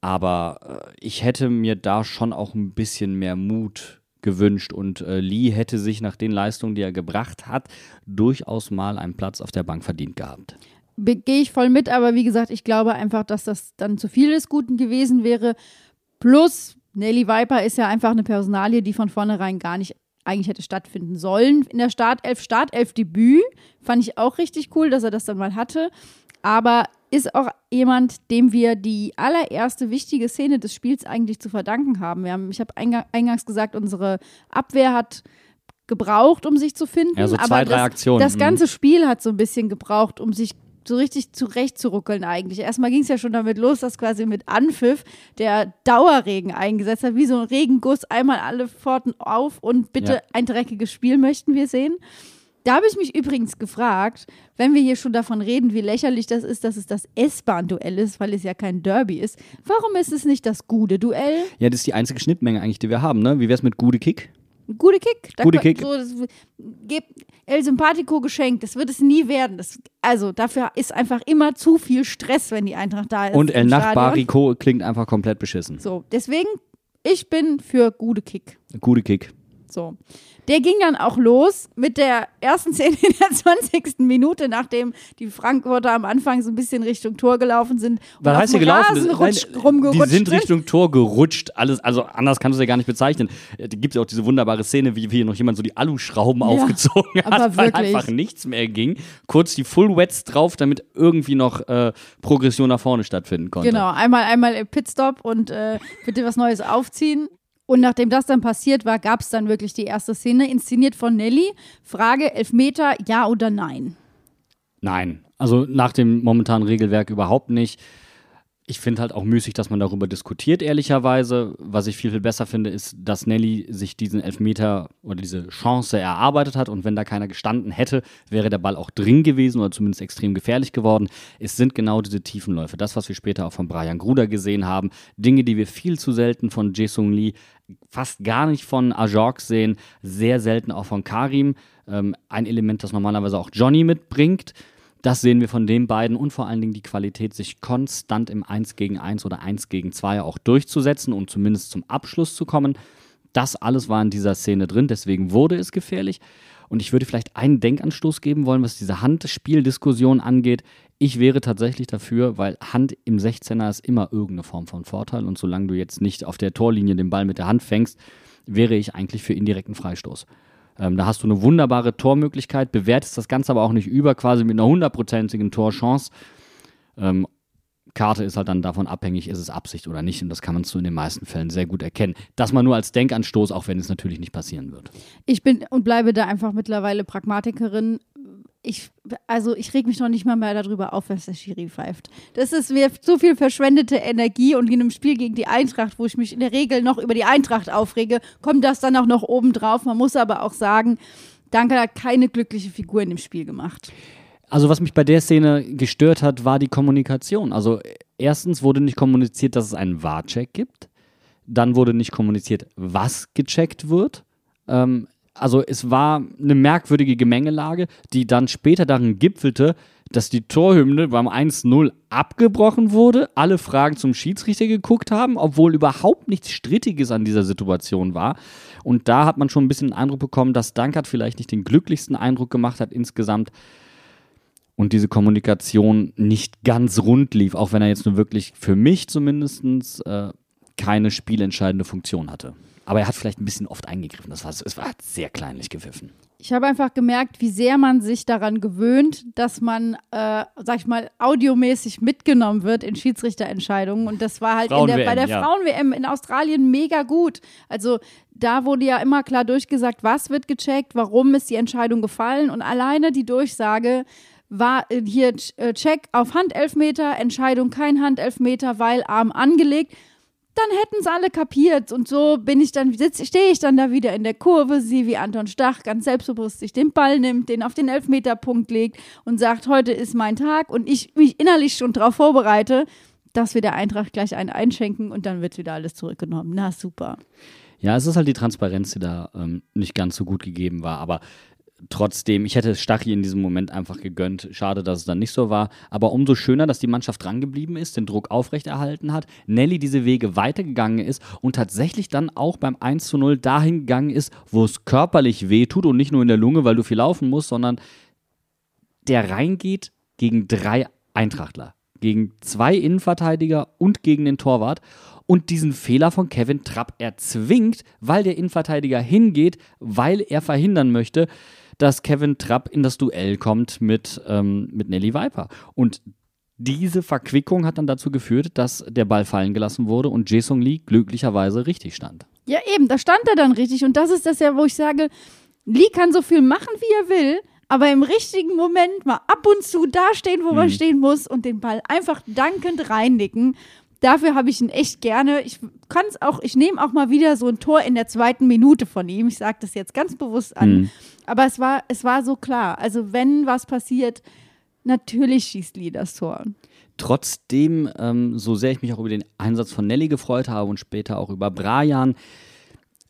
Speaker 2: Aber äh, ich hätte mir da schon auch ein bisschen mehr Mut gewünscht und äh, Lee hätte sich nach den Leistungen, die er gebracht hat, durchaus mal einen Platz auf der Bank verdient gehabt.
Speaker 1: Gehe ich voll mit, aber wie gesagt, ich glaube einfach, dass das dann zu viel des Guten gewesen wäre. Plus, Nelly Viper ist ja einfach eine Personalie, die von vornherein gar nicht eigentlich hätte stattfinden sollen. In der Startelf, Startelf-Debüt fand ich auch richtig cool, dass er das dann mal hatte. Aber ist auch jemand, dem wir die allererste wichtige Szene des Spiels eigentlich zu verdanken haben. Wir haben ich habe einga- eingangs gesagt, unsere Abwehr hat gebraucht, um sich zu finden.
Speaker 2: Ja, so zwei,
Speaker 1: aber
Speaker 2: drei
Speaker 1: das,
Speaker 2: Aktionen,
Speaker 1: Das
Speaker 2: mhm.
Speaker 1: ganze Spiel hat so ein bisschen gebraucht, um sich so richtig zurechtzuruckeln eigentlich. Erstmal ging es ja schon damit los, dass quasi mit Anpfiff der Dauerregen eingesetzt hat, wie so ein Regenguss, einmal alle Pforten auf und bitte
Speaker 2: Ja.
Speaker 1: ein dreckiges Spiel möchten wir sehen. Da habe ich mich übrigens gefragt, wenn wir hier schon davon reden, wie lächerlich das ist, dass es das S-Bahn-Duell ist, weil es ja kein Derby ist. Warum ist es nicht das gute Duell?
Speaker 2: Ja, das ist die einzige Schnittmenge eigentlich, die wir haben. Ne? Wie wär's mit Gude Kick?
Speaker 1: Gute Kick. Da
Speaker 2: Gute Kick.
Speaker 1: So, das, gebt El Sympathico geschenkt. Das wird es nie werden. Das, also dafür ist einfach immer zu viel Stress, wenn die Eintracht da ist.
Speaker 2: Und El. Nachbariko klingt einfach komplett beschissen.
Speaker 1: So, deswegen, ich bin für gute Kick.
Speaker 2: Gude Kick.
Speaker 1: So. Der ging dann auch los mit der ersten Szene in der 20. Minute, nachdem die Frankfurter am Anfang so ein bisschen Richtung Tor gelaufen sind. und
Speaker 2: Was heißt hier gelaufen?
Speaker 1: Rutsch,
Speaker 2: Nein, die
Speaker 1: sind.
Speaker 2: Richtung Tor gerutscht. Alles, also anders kannst du es ja gar nicht bezeichnen. Da gibt es ja auch diese wunderbare Szene, wie hier noch jemand so die Aluschrauben aufgezogen hat,
Speaker 1: aber
Speaker 2: weil
Speaker 1: wirklich.
Speaker 2: einfach nichts mehr ging. Kurz die Full Wets drauf, damit irgendwie noch äh, Progression nach vorne stattfinden konnte.
Speaker 1: Genau, einmal, einmal Pitstop und äh, bitte was Neues aufziehen. Und nachdem das dann passiert war, gab es dann wirklich die erste Szene, inszeniert von Nelly. Frage, Elfmeter, ja oder nein?
Speaker 2: Nein, also nach dem momentanen Regelwerk überhaupt nicht. Ich finde halt auch müßig, dass man darüber diskutiert, ehrlicherweise. Was ich viel, viel besser finde, ist, dass Nelly sich diesen Elfmeter oder diese Chance erarbeitet hat. Und wenn da keiner gestanden hätte, wäre der Ball auch drin gewesen oder zumindest extrem gefährlich geworden. Es sind genau diese Tiefenläufe. Das, was wir später auch von Brian Gruder gesehen haben. Dinge, die wir viel zu selten von Jason Lee, fast gar nicht von Ajork sehen. Sehr selten auch von Karim. Ähm, ein Element, das normalerweise auch Johnny mitbringt. Das sehen wir von den beiden und vor allen Dingen die Qualität, sich konstant im 1 gegen 1 oder 1 gegen 2 auch durchzusetzen und zumindest zum Abschluss zu kommen. Das alles war in dieser Szene drin, deswegen wurde es gefährlich. Und ich würde vielleicht einen Denkanstoß geben wollen, was diese Handspieldiskussion angeht. Ich wäre tatsächlich dafür, weil Hand im 16er ist immer irgendeine Form von Vorteil. Und solange du jetzt nicht auf der Torlinie den Ball mit der Hand fängst, wäre ich eigentlich für indirekten Freistoß. Ähm, da hast du eine wunderbare Tormöglichkeit, bewertest das Ganze aber auch nicht über, quasi mit einer hundertprozentigen Torchance. Ähm, Karte ist halt dann davon abhängig, ist es Absicht oder nicht. Und das kann man so in den meisten Fällen sehr gut erkennen. Das mal nur als Denkanstoß, auch wenn es natürlich nicht passieren wird.
Speaker 1: Ich bin und bleibe da einfach mittlerweile Pragmatikerin. Ich, also ich reg mich noch nicht mal mehr darüber auf, was der Schiri pfeift. Das ist mir zu viel verschwendete Energie und in einem Spiel gegen die Eintracht, wo ich mich in der Regel noch über die Eintracht aufrege, kommt das dann auch noch oben drauf. Man muss aber auch sagen, Danke hat keine glückliche Figur in dem Spiel gemacht.
Speaker 2: Also was mich bei der Szene gestört hat, war die Kommunikation. Also erstens wurde nicht kommuniziert, dass es einen Wahrcheck gibt. Dann wurde nicht kommuniziert, was gecheckt wird. Ähm, also es war eine merkwürdige Gemengelage, die dann später darin gipfelte, dass die Torhymne beim 1-0 abgebrochen wurde, alle Fragen zum Schiedsrichter geguckt haben, obwohl überhaupt nichts Strittiges an dieser Situation war. Und da hat man schon ein bisschen den Eindruck bekommen, dass Dankert vielleicht nicht den glücklichsten Eindruck gemacht hat insgesamt und diese Kommunikation nicht ganz rund lief, auch wenn er jetzt nur wirklich für mich zumindest äh, keine spielentscheidende Funktion hatte. Aber er hat vielleicht ein bisschen oft eingegriffen. Das war, es war sehr kleinlich gepfiffen.
Speaker 1: Ich habe einfach gemerkt, wie sehr man sich daran gewöhnt, dass man, äh, sag ich mal, audiomäßig mitgenommen wird in Schiedsrichterentscheidungen. Und das war halt der, bei der ja. Frauen-WM in Australien mega gut. Also da wurde ja immer klar durchgesagt, was wird gecheckt, warum ist die Entscheidung gefallen. Und alleine die Durchsage, war äh, hier äh, Check auf Handelfmeter, Entscheidung kein Handelfmeter, weil Arm angelegt dann hätten es alle kapiert. Und so bin ich dann, stehe ich dann da wieder in der Kurve, sehe, wie Anton Stach ganz selbstbewusst sich den Ball nimmt, den auf den Elfmeterpunkt legt und sagt, heute ist mein Tag und ich mich innerlich schon darauf vorbereite, dass wir der Eintracht gleich einen einschenken und dann wird wieder alles zurückgenommen. Na super.
Speaker 2: Ja, es ist halt die Transparenz, die da ähm, nicht ganz so gut gegeben war. Aber trotzdem, ich hätte Stachy in diesem Moment einfach gegönnt. Schade, dass es dann nicht so war. Aber umso schöner, dass die Mannschaft drangeblieben ist, den Druck aufrechterhalten hat, Nelly diese Wege weitergegangen ist und tatsächlich dann auch beim 1 zu 0 dahin gegangen ist, wo es körperlich weh tut und nicht nur in der Lunge, weil du viel laufen musst, sondern der reingeht gegen drei Eintrachtler. Gegen zwei Innenverteidiger und gegen den Torwart und diesen Fehler von Kevin Trapp erzwingt, weil der Innenverteidiger hingeht, weil er verhindern möchte, dass Kevin Trapp in das Duell kommt mit, ähm, mit Nelly Viper. Und diese Verquickung hat dann dazu geführt, dass der Ball fallen gelassen wurde und Jason Lee glücklicherweise richtig stand.
Speaker 1: Ja, eben, da stand er dann richtig. Und das ist das ja, wo ich sage, Lee kann so viel machen, wie er will, aber im richtigen Moment mal ab und zu dastehen, wo hm. man stehen muss und den Ball einfach dankend reinnicken. Dafür habe ich ihn echt gerne. Ich kann es auch, ich nehme auch mal wieder so ein Tor in der zweiten Minute von ihm. Ich sage das jetzt ganz bewusst an. Mhm. Aber es war, es war so klar. Also wenn was passiert, natürlich schießt Lee das Tor.
Speaker 2: Trotzdem, ähm, so sehr ich mich auch über den Einsatz von Nelly gefreut habe und später auch über Brian,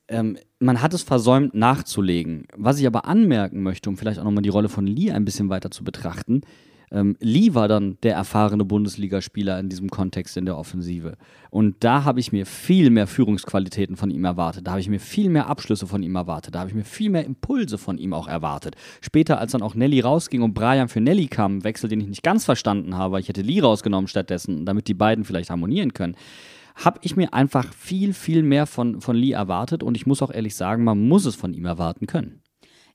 Speaker 2: ähm, man hat es versäumt nachzulegen. Was ich aber anmerken möchte, um vielleicht auch nochmal die Rolle von Lee ein bisschen weiter zu betrachten, ähm, Lee war dann der erfahrene Bundesligaspieler in diesem Kontext in der Offensive. Und da habe ich mir viel mehr Führungsqualitäten von ihm erwartet. Da habe ich mir viel mehr Abschlüsse von ihm erwartet. Da habe ich mir viel mehr Impulse von ihm auch erwartet. Später, als dann auch Nelly rausging und Brian für Nelly kam, Wechsel, den ich nicht ganz verstanden habe, ich hätte Lee rausgenommen stattdessen, damit die beiden vielleicht harmonieren können habe ich mir einfach viel, viel mehr von, von Lee erwartet und ich muss auch ehrlich sagen, man muss es von ihm erwarten können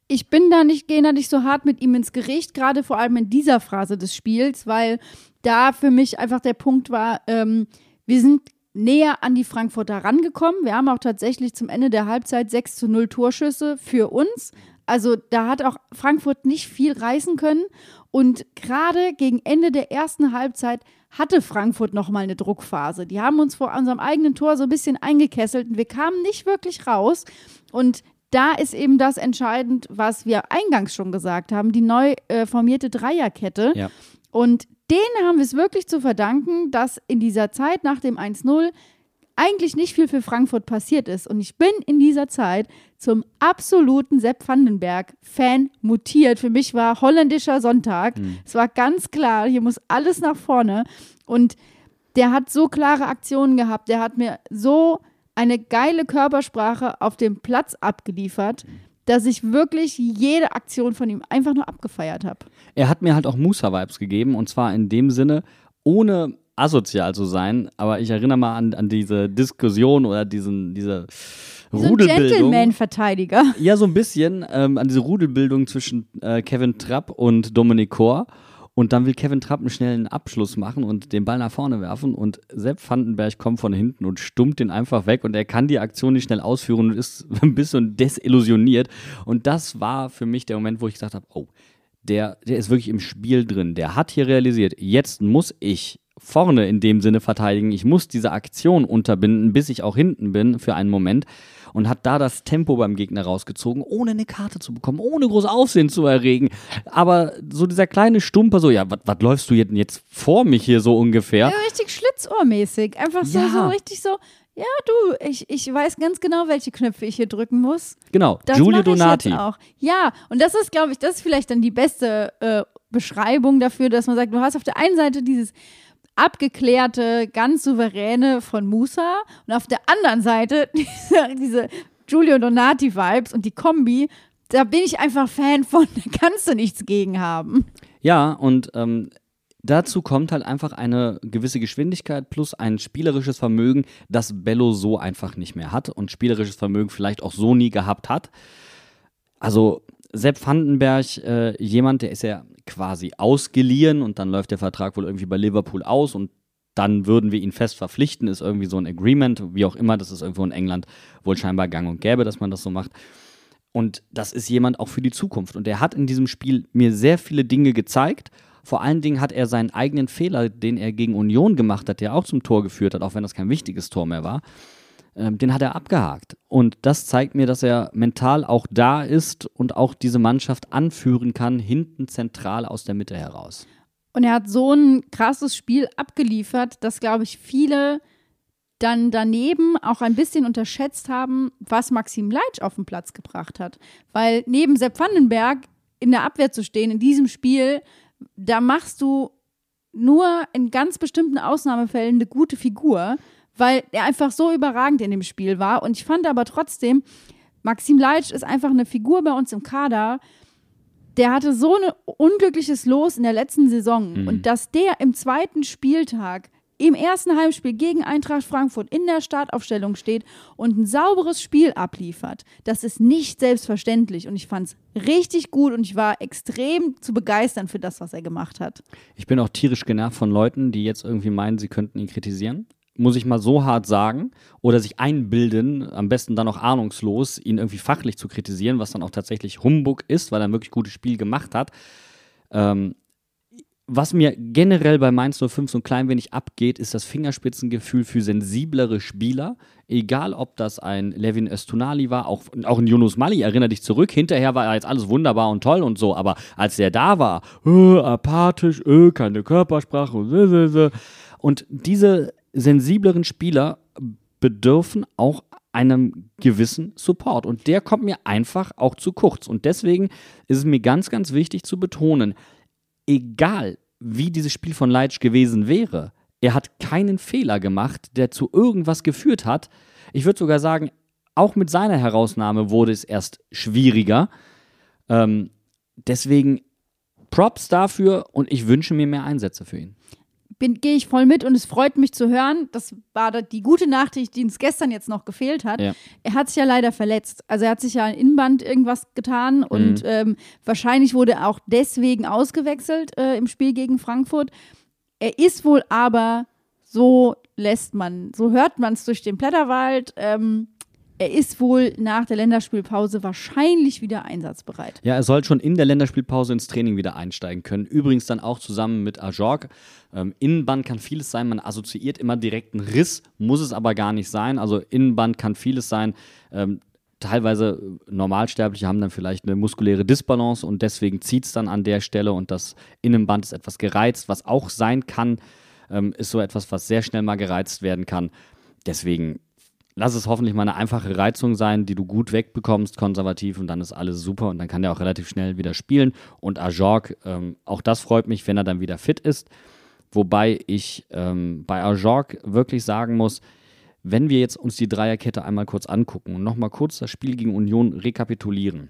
Speaker 1: ich bin da nicht, gehe da nicht so hart mit ihm ins Gericht, gerade vor allem in dieser Phase des Spiels, weil da für mich einfach der Punkt war, ähm, wir sind näher an die Frankfurter rangekommen. Wir haben auch tatsächlich zum Ende der Halbzeit 6 zu 0 Torschüsse für uns. Also da hat auch Frankfurt nicht viel reißen können. Und gerade gegen Ende der ersten Halbzeit hatte Frankfurt nochmal eine Druckphase. Die haben uns vor unserem eigenen Tor so ein bisschen eingekesselt und wir kamen nicht wirklich raus. Und da ist eben das entscheidend, was wir eingangs schon gesagt haben, die neu äh, formierte Dreierkette. Ja. Und denen haben wir es wirklich zu verdanken, dass in dieser Zeit nach dem 1-0 eigentlich nicht viel für Frankfurt passiert ist. Und ich bin in dieser Zeit zum absoluten Sepp Vandenberg-Fan mutiert. Für mich war holländischer Sonntag. Mhm. Es war ganz klar, hier muss alles nach vorne. Und der hat so klare Aktionen gehabt. Der hat mir so eine geile Körpersprache auf dem Platz abgeliefert, dass ich wirklich jede Aktion von ihm einfach nur abgefeiert habe.
Speaker 2: Er hat mir halt auch Musa-Vibes gegeben und zwar in dem Sinne, ohne asozial zu sein, aber ich erinnere mal an, an diese Diskussion oder diesen, diese Rudelbildung.
Speaker 1: So Gentleman-Verteidiger.
Speaker 2: Ja, so ein bisschen ähm, an diese Rudelbildung zwischen äh, Kevin Trapp und Dominik Kor. Und dann will Kevin Trapp einen schnellen Abschluss machen und den Ball nach vorne werfen. Und Sepp Vandenberg kommt von hinten und stummt den einfach weg. Und er kann die Aktion nicht schnell ausführen und ist ein bisschen desillusioniert. Und das war für mich der Moment, wo ich gesagt habe: Oh, der, der ist wirklich im Spiel drin. Der hat hier realisiert, jetzt muss ich vorne in dem Sinne verteidigen. Ich muss diese Aktion unterbinden, bis ich auch hinten bin für einen Moment. Und hat da das Tempo beim Gegner rausgezogen, ohne eine Karte zu bekommen, ohne groß Aufsehen zu erregen. Aber so dieser kleine Stumper, so, ja, was läufst du jetzt vor mich hier so ungefähr?
Speaker 1: Ja, richtig schlitzohrmäßig. Einfach so, ja. so richtig so, Ja, du, ich, ich weiß ganz genau, welche Knöpfe ich hier drücken muss.
Speaker 2: Genau,
Speaker 1: Das
Speaker 2: Giulio Donati.
Speaker 1: Jetzt auch. Ja, und das ist, glaube ich, das ist vielleicht dann die beste äh, Beschreibung dafür, dass man sagt, du hast auf der einen Seite dieses abgeklärte, ganz souveräne von Musa und auf der anderen Seite diese, diese Giulio Donati-Vibes und die Kombi, da bin ich einfach Fan von, da kannst du nichts gegen haben.
Speaker 2: Ja, und ähm, dazu kommt halt einfach eine gewisse Geschwindigkeit plus ein spielerisches Vermögen, das Bello so einfach nicht mehr hat und spielerisches Vermögen vielleicht auch so nie gehabt hat. Also Sepp Vandenberg, äh, jemand, der ist ja quasi ausgeliehen und dann läuft der Vertrag wohl irgendwie bei Liverpool aus und dann würden wir ihn fest verpflichten, ist irgendwie so ein Agreement, wie auch immer, das ist irgendwo in England wohl scheinbar gang und gäbe, dass man das so macht. Und das ist jemand auch für die Zukunft. Und er hat in diesem Spiel mir sehr viele Dinge gezeigt. Vor allen Dingen hat er seinen eigenen Fehler, den er gegen Union gemacht hat, der auch zum Tor geführt hat, auch wenn das kein wichtiges Tor mehr war, den hat er abgehakt. Und das zeigt mir, dass er mental auch da ist und auch diese Mannschaft anführen kann, hinten zentral aus der Mitte heraus.
Speaker 1: Und er hat so ein krasses Spiel abgeliefert, dass, glaube ich, viele dann daneben auch ein bisschen unterschätzt haben, was Maxim Leitsch auf den Platz gebracht hat. Weil neben Sepp Vandenberg in der Abwehr zu stehen in diesem Spiel, da machst du nur in ganz bestimmten Ausnahmefällen eine gute Figur, weil er einfach so überragend in dem Spiel war. Und ich fand aber trotzdem, Maxim Leitsch ist einfach eine Figur bei uns im Kader, der hatte so ein unglückliches Los in der letzten Saison.
Speaker 2: Mhm.
Speaker 1: Und dass der im zweiten Spieltag im ersten Heimspiel gegen Eintracht Frankfurt in der Startaufstellung steht und ein sauberes Spiel abliefert, das ist nicht selbstverständlich. Und ich fand es richtig gut und ich war extrem zu begeistern für das, was er gemacht hat.
Speaker 2: Ich bin auch tierisch genervt von Leuten, die jetzt irgendwie meinen, sie könnten ihn kritisieren. Muss ich mal so hart sagen. Oder sich einbilden, am besten dann auch ahnungslos, ihn irgendwie fachlich zu kritisieren, was dann auch tatsächlich Humbug ist, weil er ein wirklich gutes Spiel gemacht hat. Ähm, was mir generell bei Mainz 05 so ein klein wenig abgeht, ist das Fingerspitzengefühl für sensiblere Spieler. Egal, ob das ein Levin Östunali war, auch, auch ein Yunus Mali, erinnere dich zurück. Hinterher war jetzt alles wunderbar und toll und so, aber als der da war, äh, apathisch, äh, keine Körpersprache und so. Und diese sensibleren Spieler bedürfen auch einem gewissen Support. Und der kommt mir einfach auch zu kurz. Und deswegen ist es mir ganz, ganz wichtig zu betonen, egal wie dieses Spiel von Leitsch gewesen wäre, er hat keinen Fehler gemacht, der zu irgendwas geführt hat. Ich würde sogar sagen, auch mit seiner Herausnahme wurde es erst schwieriger. Ähm, deswegen Props dafür und ich wünsche mir mehr Einsätze für ihn.
Speaker 1: Gehe ich voll mit und es freut mich zu hören. Das war die gute Nachricht, die uns gestern jetzt noch gefehlt hat.
Speaker 2: Ja.
Speaker 1: Er hat sich ja leider verletzt. Also er hat sich ja ein Innenband irgendwas getan und
Speaker 2: Mhm.
Speaker 1: ähm, wahrscheinlich wurde er auch deswegen ausgewechselt äh, im Spiel gegen Frankfurt. Er ist wohl aber, so lässt man, so hört man es durch den Blätterwald, ähm, er ist wohl nach der Länderspielpause wahrscheinlich wieder einsatzbereit.
Speaker 2: Ja, er soll schon in der Länderspielpause ins Training wieder einsteigen können. Übrigens dann auch zusammen mit Ajorg. Ähm, Innenband kann vieles sein. Man assoziiert immer direkt einen Riss, muss es aber gar nicht sein. Also Innenband kann vieles sein. Ähm, teilweise äh, Normalsterbliche haben dann vielleicht eine muskuläre Disbalance und deswegen zieht es dann an der Stelle und das Innenband ist etwas gereizt, was auch sein kann, ähm, ist so etwas, was sehr schnell mal gereizt werden kann. Deswegen lass es hoffentlich mal eine einfache Reizung sein, die du gut wegbekommst, konservativ, und dann ist alles super und dann kann der auch relativ schnell wieder spielen. Und Ajorg, ähm, auch das freut mich, wenn er dann wieder fit ist. Wobei ich ähm, bei Ajorg wirklich sagen muss, wenn wir jetzt uns die Dreierkette einmal kurz angucken und nochmal kurz das Spiel gegen Union rekapitulieren.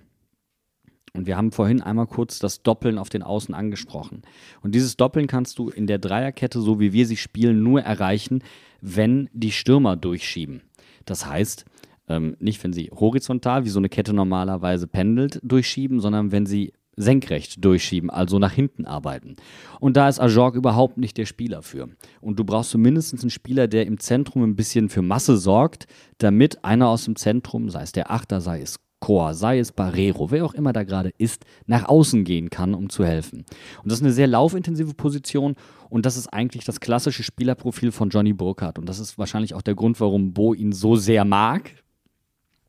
Speaker 2: Und wir haben vorhin einmal kurz das Doppeln auf den Außen angesprochen. Und dieses Doppeln kannst du in der Dreierkette, so wie wir sie spielen, nur erreichen, wenn die Stürmer durchschieben. Das heißt, ähm, nicht wenn sie horizontal, wie so eine Kette normalerweise pendelt, durchschieben, sondern wenn sie senkrecht durchschieben, also nach hinten arbeiten. Und da ist Ajorg überhaupt nicht der Spieler für. Und du brauchst zumindest einen Spieler, der im Zentrum ein bisschen für Masse sorgt, damit einer aus dem Zentrum, sei es der Achter, sei es Chor, sei es Barrero, wer auch immer da gerade ist, nach außen gehen kann, um zu helfen. Und das ist eine sehr laufintensive Position und das ist eigentlich das klassische Spielerprofil von Johnny Burkhardt. Und das ist wahrscheinlich auch der Grund, warum Bo ihn so sehr mag.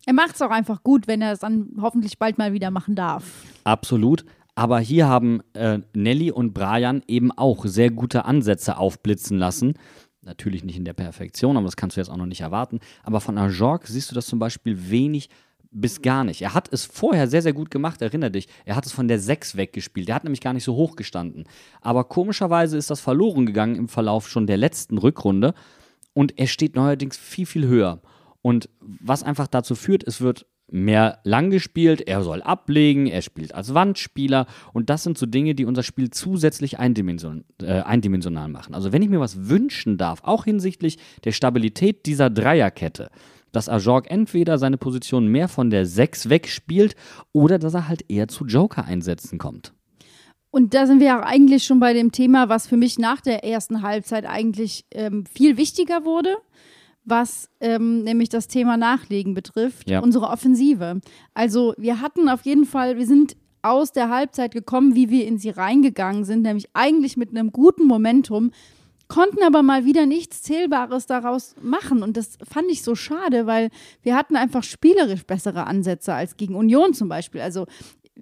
Speaker 1: Er macht es auch einfach gut, wenn er es dann hoffentlich bald mal wieder machen darf.
Speaker 2: Absolut. Aber hier haben äh, Nelly und Brian eben auch sehr gute Ansätze aufblitzen lassen. Natürlich nicht in der Perfektion, aber das kannst du jetzt auch noch nicht erwarten. Aber von Ajork siehst du das zum Beispiel wenig bis gar nicht. Er hat es vorher sehr, sehr gut gemacht, erinnere dich. Er hat es von der 6 weggespielt. Er hat nämlich gar nicht so hoch gestanden. Aber komischerweise ist das verloren gegangen im Verlauf schon der letzten Rückrunde. Und er steht neuerdings viel, viel höher. Und was einfach dazu führt, es wird mehr lang gespielt, er soll ablegen, er spielt als Wandspieler und das sind so Dinge, die unser Spiel zusätzlich eindimension, äh, eindimensional machen. Also wenn ich mir was wünschen darf, auch hinsichtlich der Stabilität dieser Dreierkette, dass Ajorg entweder seine Position mehr von der 6 wegspielt oder dass er halt eher zu Joker-Einsätzen kommt.
Speaker 1: Und da sind wir auch eigentlich schon bei dem Thema, was für mich nach der ersten Halbzeit eigentlich ähm, viel wichtiger wurde, was ähm, nämlich das Thema Nachlegen betrifft,
Speaker 2: Ja.
Speaker 1: unsere Offensive. Also wir hatten auf jeden Fall, wir sind aus der Halbzeit gekommen, wie wir in sie reingegangen sind, nämlich eigentlich mit einem guten Momentum, konnten aber mal wieder nichts Zählbares daraus machen. Und das fand ich so schade, weil wir hatten einfach spielerisch bessere Ansätze als gegen Union zum Beispiel. Also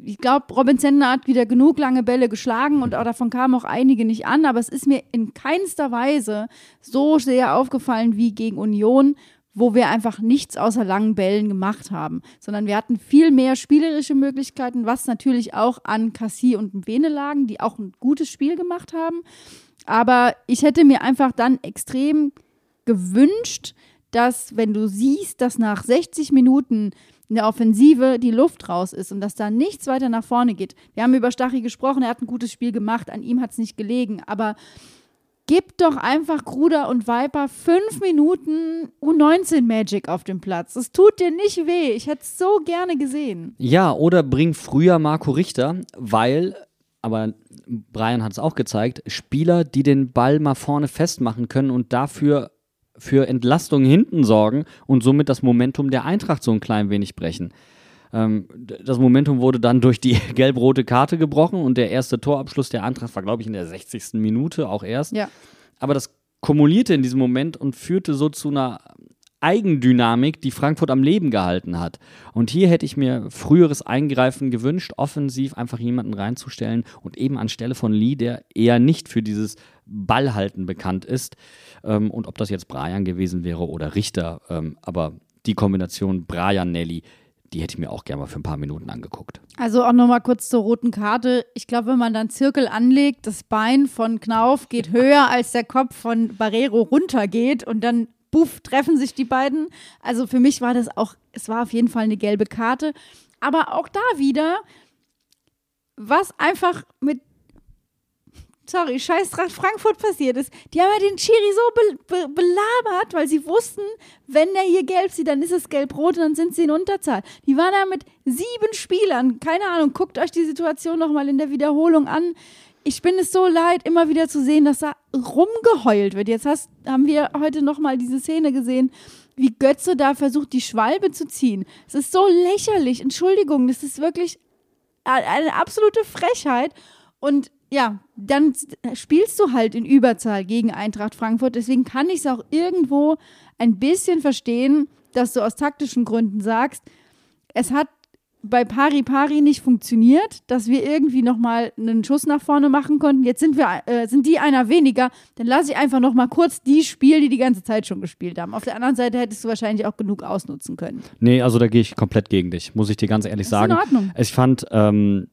Speaker 1: ich glaube, Robin Zentner hat wieder genug lange Bälle geschlagen und auch davon kamen auch einige nicht an, aber es ist mir in keinster Weise so sehr aufgefallen wie gegen Union, wo wir einfach nichts außer langen Bällen gemacht haben, sondern wir hatten viel mehr spielerische Möglichkeiten, was natürlich auch an Cassie und Mbene lagen, die auch ein gutes Spiel gemacht haben. Aber ich hätte mir einfach dann extrem gewünscht, dass, wenn du siehst, dass nach 60 Minuten in der Offensive die Luft raus ist und dass da nichts weiter nach vorne geht. Wir haben über Stachy gesprochen, er hat ein gutes Spiel gemacht, an ihm hat es nicht gelegen, aber gib doch einfach Kruder und Viper fünf Minuten U19 Magic auf dem Platz. Das tut dir nicht weh. Ich hätte es so gerne gesehen.
Speaker 2: Ja, oder bring früher Marco Richter, weil, aber Brian hat es auch gezeigt, Spieler, die den Ball mal vorne festmachen können und dafür für Entlastung hinten sorgen und somit das Momentum der Eintracht so ein klein wenig brechen. Ähm, das Momentum wurde dann durch die gelb-rote Karte gebrochen und der erste Torabschluss der Eintracht war, glaube ich, in der 60. Minute auch erst.
Speaker 1: Ja.
Speaker 2: Aber das kumulierte in diesem Moment und führte so zu einer Eigendynamik, die Frankfurt am Leben gehalten hat. Und hier hätte ich mir früheres Eingreifen gewünscht, offensiv einfach jemanden reinzustellen und eben anstelle von Lee, der eher nicht für dieses Ballhalten bekannt ist. Ähm, und ob das jetzt Brian gewesen wäre oder Richter, ähm, aber die Kombination Brian-Nelly, die hätte ich mir auch gerne mal für ein paar Minuten angeguckt.
Speaker 1: Also auch nochmal kurz zur roten Karte. Ich glaube, wenn man dann Zirkel anlegt, das Bein von Knauf geht höher, als der Kopf von Barrero runtergeht und dann buff, treffen sich die beiden. Also für mich war das auch, es war auf jeden Fall eine gelbe Karte. Aber auch da wieder, was einfach mit, sorry, scheiß Eintracht Frankfurt passiert ist. Die haben ja den Schiri so be be belabert, weil sie wussten, wenn der hier gelb sieht, dann ist es gelb-rot und dann sind sie in Unterzahl. Die waren da mit sieben Spielern. Keine Ahnung, guckt euch die Situation nochmal in der Wiederholung an. Ich bin es so leid, immer wieder zu sehen, dass da rumgeheult wird. Jetzt hast, haben wir heute nochmal diese Szene gesehen, wie Götze da versucht, die Schwalbe zu ziehen. Es ist so lächerlich. Entschuldigung, das ist wirklich eine absolute Frechheit. Und ja, dann spielst du halt in Überzahl gegen Eintracht Frankfurt. Deswegen kann ich es auch irgendwo ein bisschen verstehen, dass du aus taktischen Gründen sagst, es hat bei Pari Pari nicht funktioniert, dass wir irgendwie nochmal einen Schuss nach vorne machen konnten. Jetzt sind wir, äh, sind die einer weniger. Dann lasse ich einfach nochmal kurz die spielen, die die ganze Zeit schon gespielt haben. Auf der anderen Seite hättest du wahrscheinlich auch genug ausnutzen können.
Speaker 2: Nee, also da gehe ich komplett gegen dich, muss ich dir ganz ehrlich
Speaker 1: ist
Speaker 2: sagen.
Speaker 1: in Ordnung.
Speaker 2: Ich fand, ähm,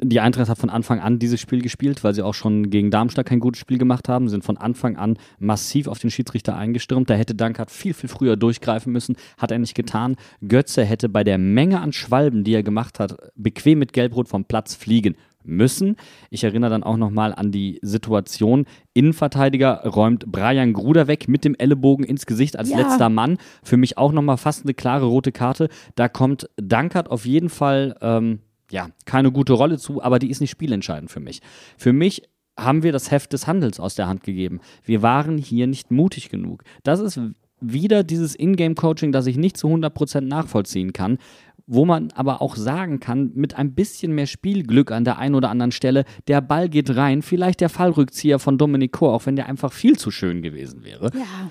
Speaker 2: die Eintracht hat von Anfang an dieses Spiel gespielt, weil sie auch schon gegen Darmstadt kein gutes Spiel gemacht haben, sind von Anfang an massiv auf den Schiedsrichter eingestürmt. Da hätte Dankert viel, viel früher durchgreifen müssen, hat er nicht getan. Götze hätte bei der Menge an Schwalben, die er gemacht hat, bequem mit Gelbrot vom Platz fliegen müssen. Ich erinnere dann auch nochmal an die Situation. Innenverteidiger räumt Brian Gruder weg mit dem Ellenbogen ins Gesicht als
Speaker 1: Ja.
Speaker 2: letzter Mann. Für mich auch nochmal fast eine klare rote Karte. Da kommt Dankert auf jeden Fall, ähm, ja, keine gute Rolle zu, aber die ist nicht spielentscheidend für mich. Für mich haben wir das Heft des Handels aus der Hand gegeben. Wir waren hier nicht mutig genug. Das ist wieder dieses Ingame-Coaching, das ich nicht zu 100% nachvollziehen kann, wo man aber auch sagen kann, mit ein bisschen mehr Spielglück an der einen oder anderen Stelle, der Ball geht rein, vielleicht der Fallrückzieher von Dominic Kor, auch wenn der einfach viel zu schön gewesen wäre.
Speaker 1: Ja.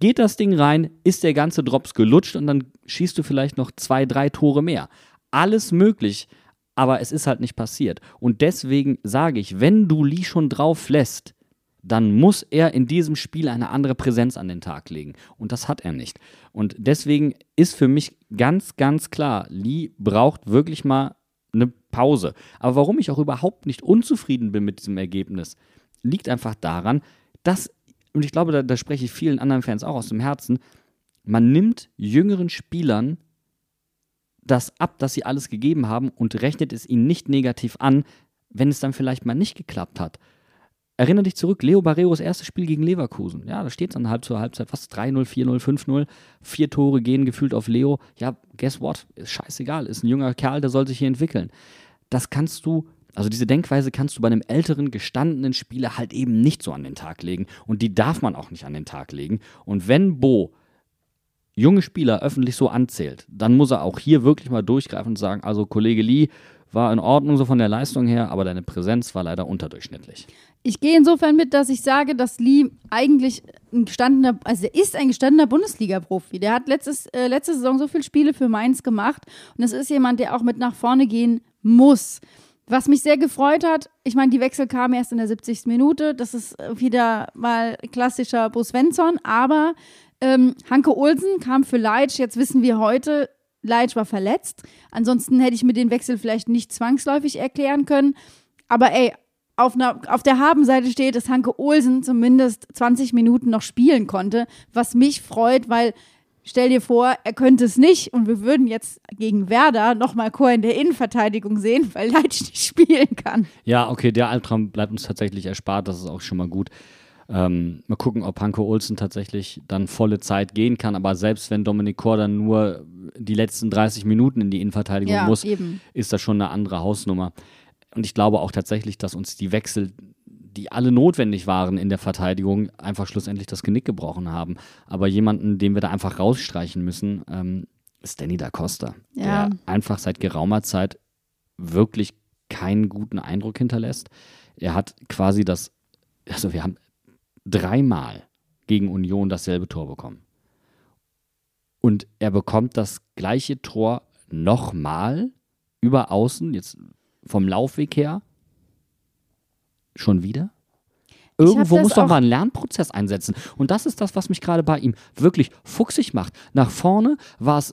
Speaker 2: Geht das Ding rein, ist der ganze Drops gelutscht und dann schießt du vielleicht noch zwei, drei Tore mehr. Alles möglich, aber es ist halt nicht passiert. Und deswegen sage ich, wenn du Lee schon drauf lässt, dann muss er in diesem Spiel eine andere Präsenz an den Tag legen. Und das hat er nicht. Und deswegen ist für mich ganz, ganz klar, Lee braucht wirklich mal eine Pause. Aber warum ich auch überhaupt nicht unzufrieden bin mit diesem Ergebnis, liegt einfach daran, dass, und ich glaube, da, da spreche ich vielen anderen Fans auch aus dem Herzen, man nimmt jüngeren Spielern das ab, dass sie alles gegeben haben und rechnet es ihnen nicht negativ an, wenn es dann vielleicht mal nicht geklappt hat. Erinnere dich zurück, Leo Barreros erstes Spiel gegen Leverkusen. Ja, da steht es dann halb zur Halbzeit fast 3-0, 4-0, 5-0. Vier Tore gehen gefühlt auf Leo. Ja, guess what? Ist scheißegal. Ist ein junger Kerl, der soll sich hier entwickeln. Das kannst du, also diese Denkweise kannst du bei einem älteren, gestandenen Spieler halt eben nicht so an den Tag legen. Und die darf man auch nicht an den Tag legen. Und wenn Bo junge Spieler öffentlich so anzählt, dann muss er auch hier wirklich mal durchgreifen und sagen, also Kollege Lee war in Ordnung so von der Leistung her, aber deine Präsenz war leider unterdurchschnittlich.
Speaker 1: Ich gehe insofern mit, dass ich sage, dass Lee eigentlich ein gestandener, also er ist ein gestandener Bundesliga-Profi. Der hat letztes, äh, letzte Saison so viele Spiele für Mainz gemacht und es ist jemand, der auch mit nach vorne gehen muss. Was mich sehr gefreut hat, ich meine, die Wechsel kamen erst in der 70. Minute. Das ist wieder mal klassischer Bo Svensson, aber ähm, Hanke Olsen kam für Leitsch. Jetzt wissen wir heute, Leitsch war verletzt. Ansonsten hätte ich mir den Wechsel vielleicht nicht zwangsläufig erklären können. Aber ey, auf, einer, auf der Habenseite steht, dass Hanke Olsen zumindest 20 Minuten noch spielen konnte, was mich freut, weil stell dir vor, er könnte es nicht und wir würden jetzt gegen Werder nochmal Chor in der Innenverteidigung sehen, weil Leitsch nicht spielen kann.
Speaker 2: Ja, okay, der Albtraum bleibt uns tatsächlich erspart, das ist auch schon mal gut. Ähm, mal gucken, ob Hanko Olsen tatsächlich dann volle Zeit gehen kann. Aber selbst wenn Dominik Kor dann nur die letzten 30 Minuten in die Innenverteidigung ja, muss, eben. ist das schon eine andere Hausnummer. Und ich glaube auch tatsächlich, dass uns die Wechsel, die alle notwendig waren in der Verteidigung, einfach schlussendlich das Genick gebrochen haben. Aber jemanden, den wir da einfach rausstreichen müssen, ähm, ist Danny da Costa, ja. der einfach seit geraumer Zeit wirklich keinen guten Eindruck hinterlässt. Er hat quasi das, also wir haben dreimal gegen Union dasselbe Tor bekommen. Und er bekommt das gleiche Tor nochmal über außen, jetzt vom Laufweg her, schon wieder. Irgendwo muss doch mal ein Lernprozess einsetzen. Und das ist das, was mich gerade bei ihm wirklich fuchsig macht. Nach vorne war es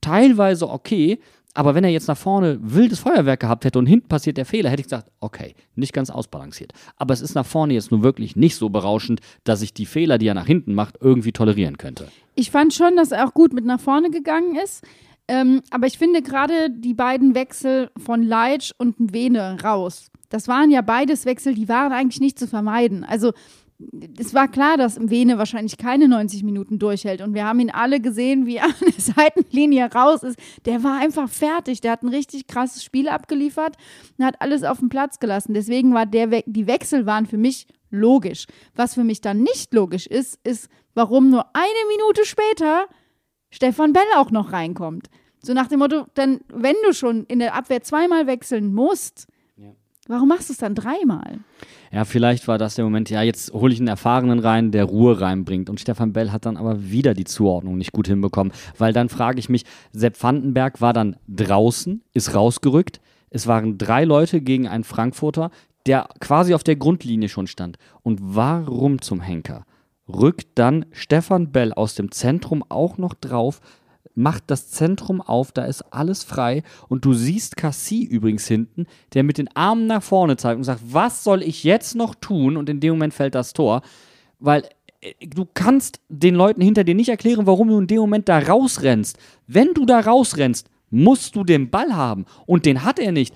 Speaker 2: teilweise okay, aber wenn er jetzt nach vorne wildes Feuerwerk gehabt hätte und hinten passiert der Fehler, hätte ich gesagt, okay, nicht ganz ausbalanciert. Aber es ist nach vorne jetzt nur wirklich nicht so berauschend, dass ich die Fehler, die er nach hinten macht, irgendwie tolerieren könnte.
Speaker 1: Ich fand schon, dass er auch gut mit nach vorne gegangen ist. Ähm, aber ich finde gerade die beiden Wechsel von Leitsch und Vene raus. Das waren ja beides Wechsel, die waren eigentlich nicht zu vermeiden. Also es war klar, dass Vene wahrscheinlich keine 90 Minuten durchhält. Und wir haben ihn alle gesehen, wie er an der Seitenlinie raus ist. Der war einfach fertig. Der hat ein richtig krasses Spiel abgeliefert und hat alles auf den Platz gelassen. Deswegen war der We die Wechsel waren für mich logisch. Was für mich dann nicht logisch ist, ist, warum nur eine Minute später Stefan Bell auch noch reinkommt. So nach dem Motto, dann, wenn du schon in der Abwehr zweimal wechseln musst, Warum machst du es dann dreimal?
Speaker 2: Ja, vielleicht war das der Moment, ja, jetzt hole ich einen Erfahrenen rein, der Ruhe reinbringt. Und Stefan Bell hat dann aber wieder die Zuordnung nicht gut hinbekommen. Weil dann frage ich mich, Sepp Vandenberg war dann draußen, ist rausgerückt. Es waren drei Leute gegen einen Frankfurter, der quasi auf der Grundlinie schon stand. Und warum zum Henker? Rückt dann Stefan Bell aus dem Zentrum auch noch drauf, macht das Zentrum auf, da ist alles frei und du siehst Cassie übrigens hinten, der mit den Armen nach vorne zeigt und sagt, was soll ich jetzt noch tun? Und in dem Moment fällt das Tor, weil äh, du kannst den Leuten hinter dir nicht erklären, warum du in dem Moment da rausrennst. Wenn du da rausrennst, musst du den Ball haben und den hat er nicht.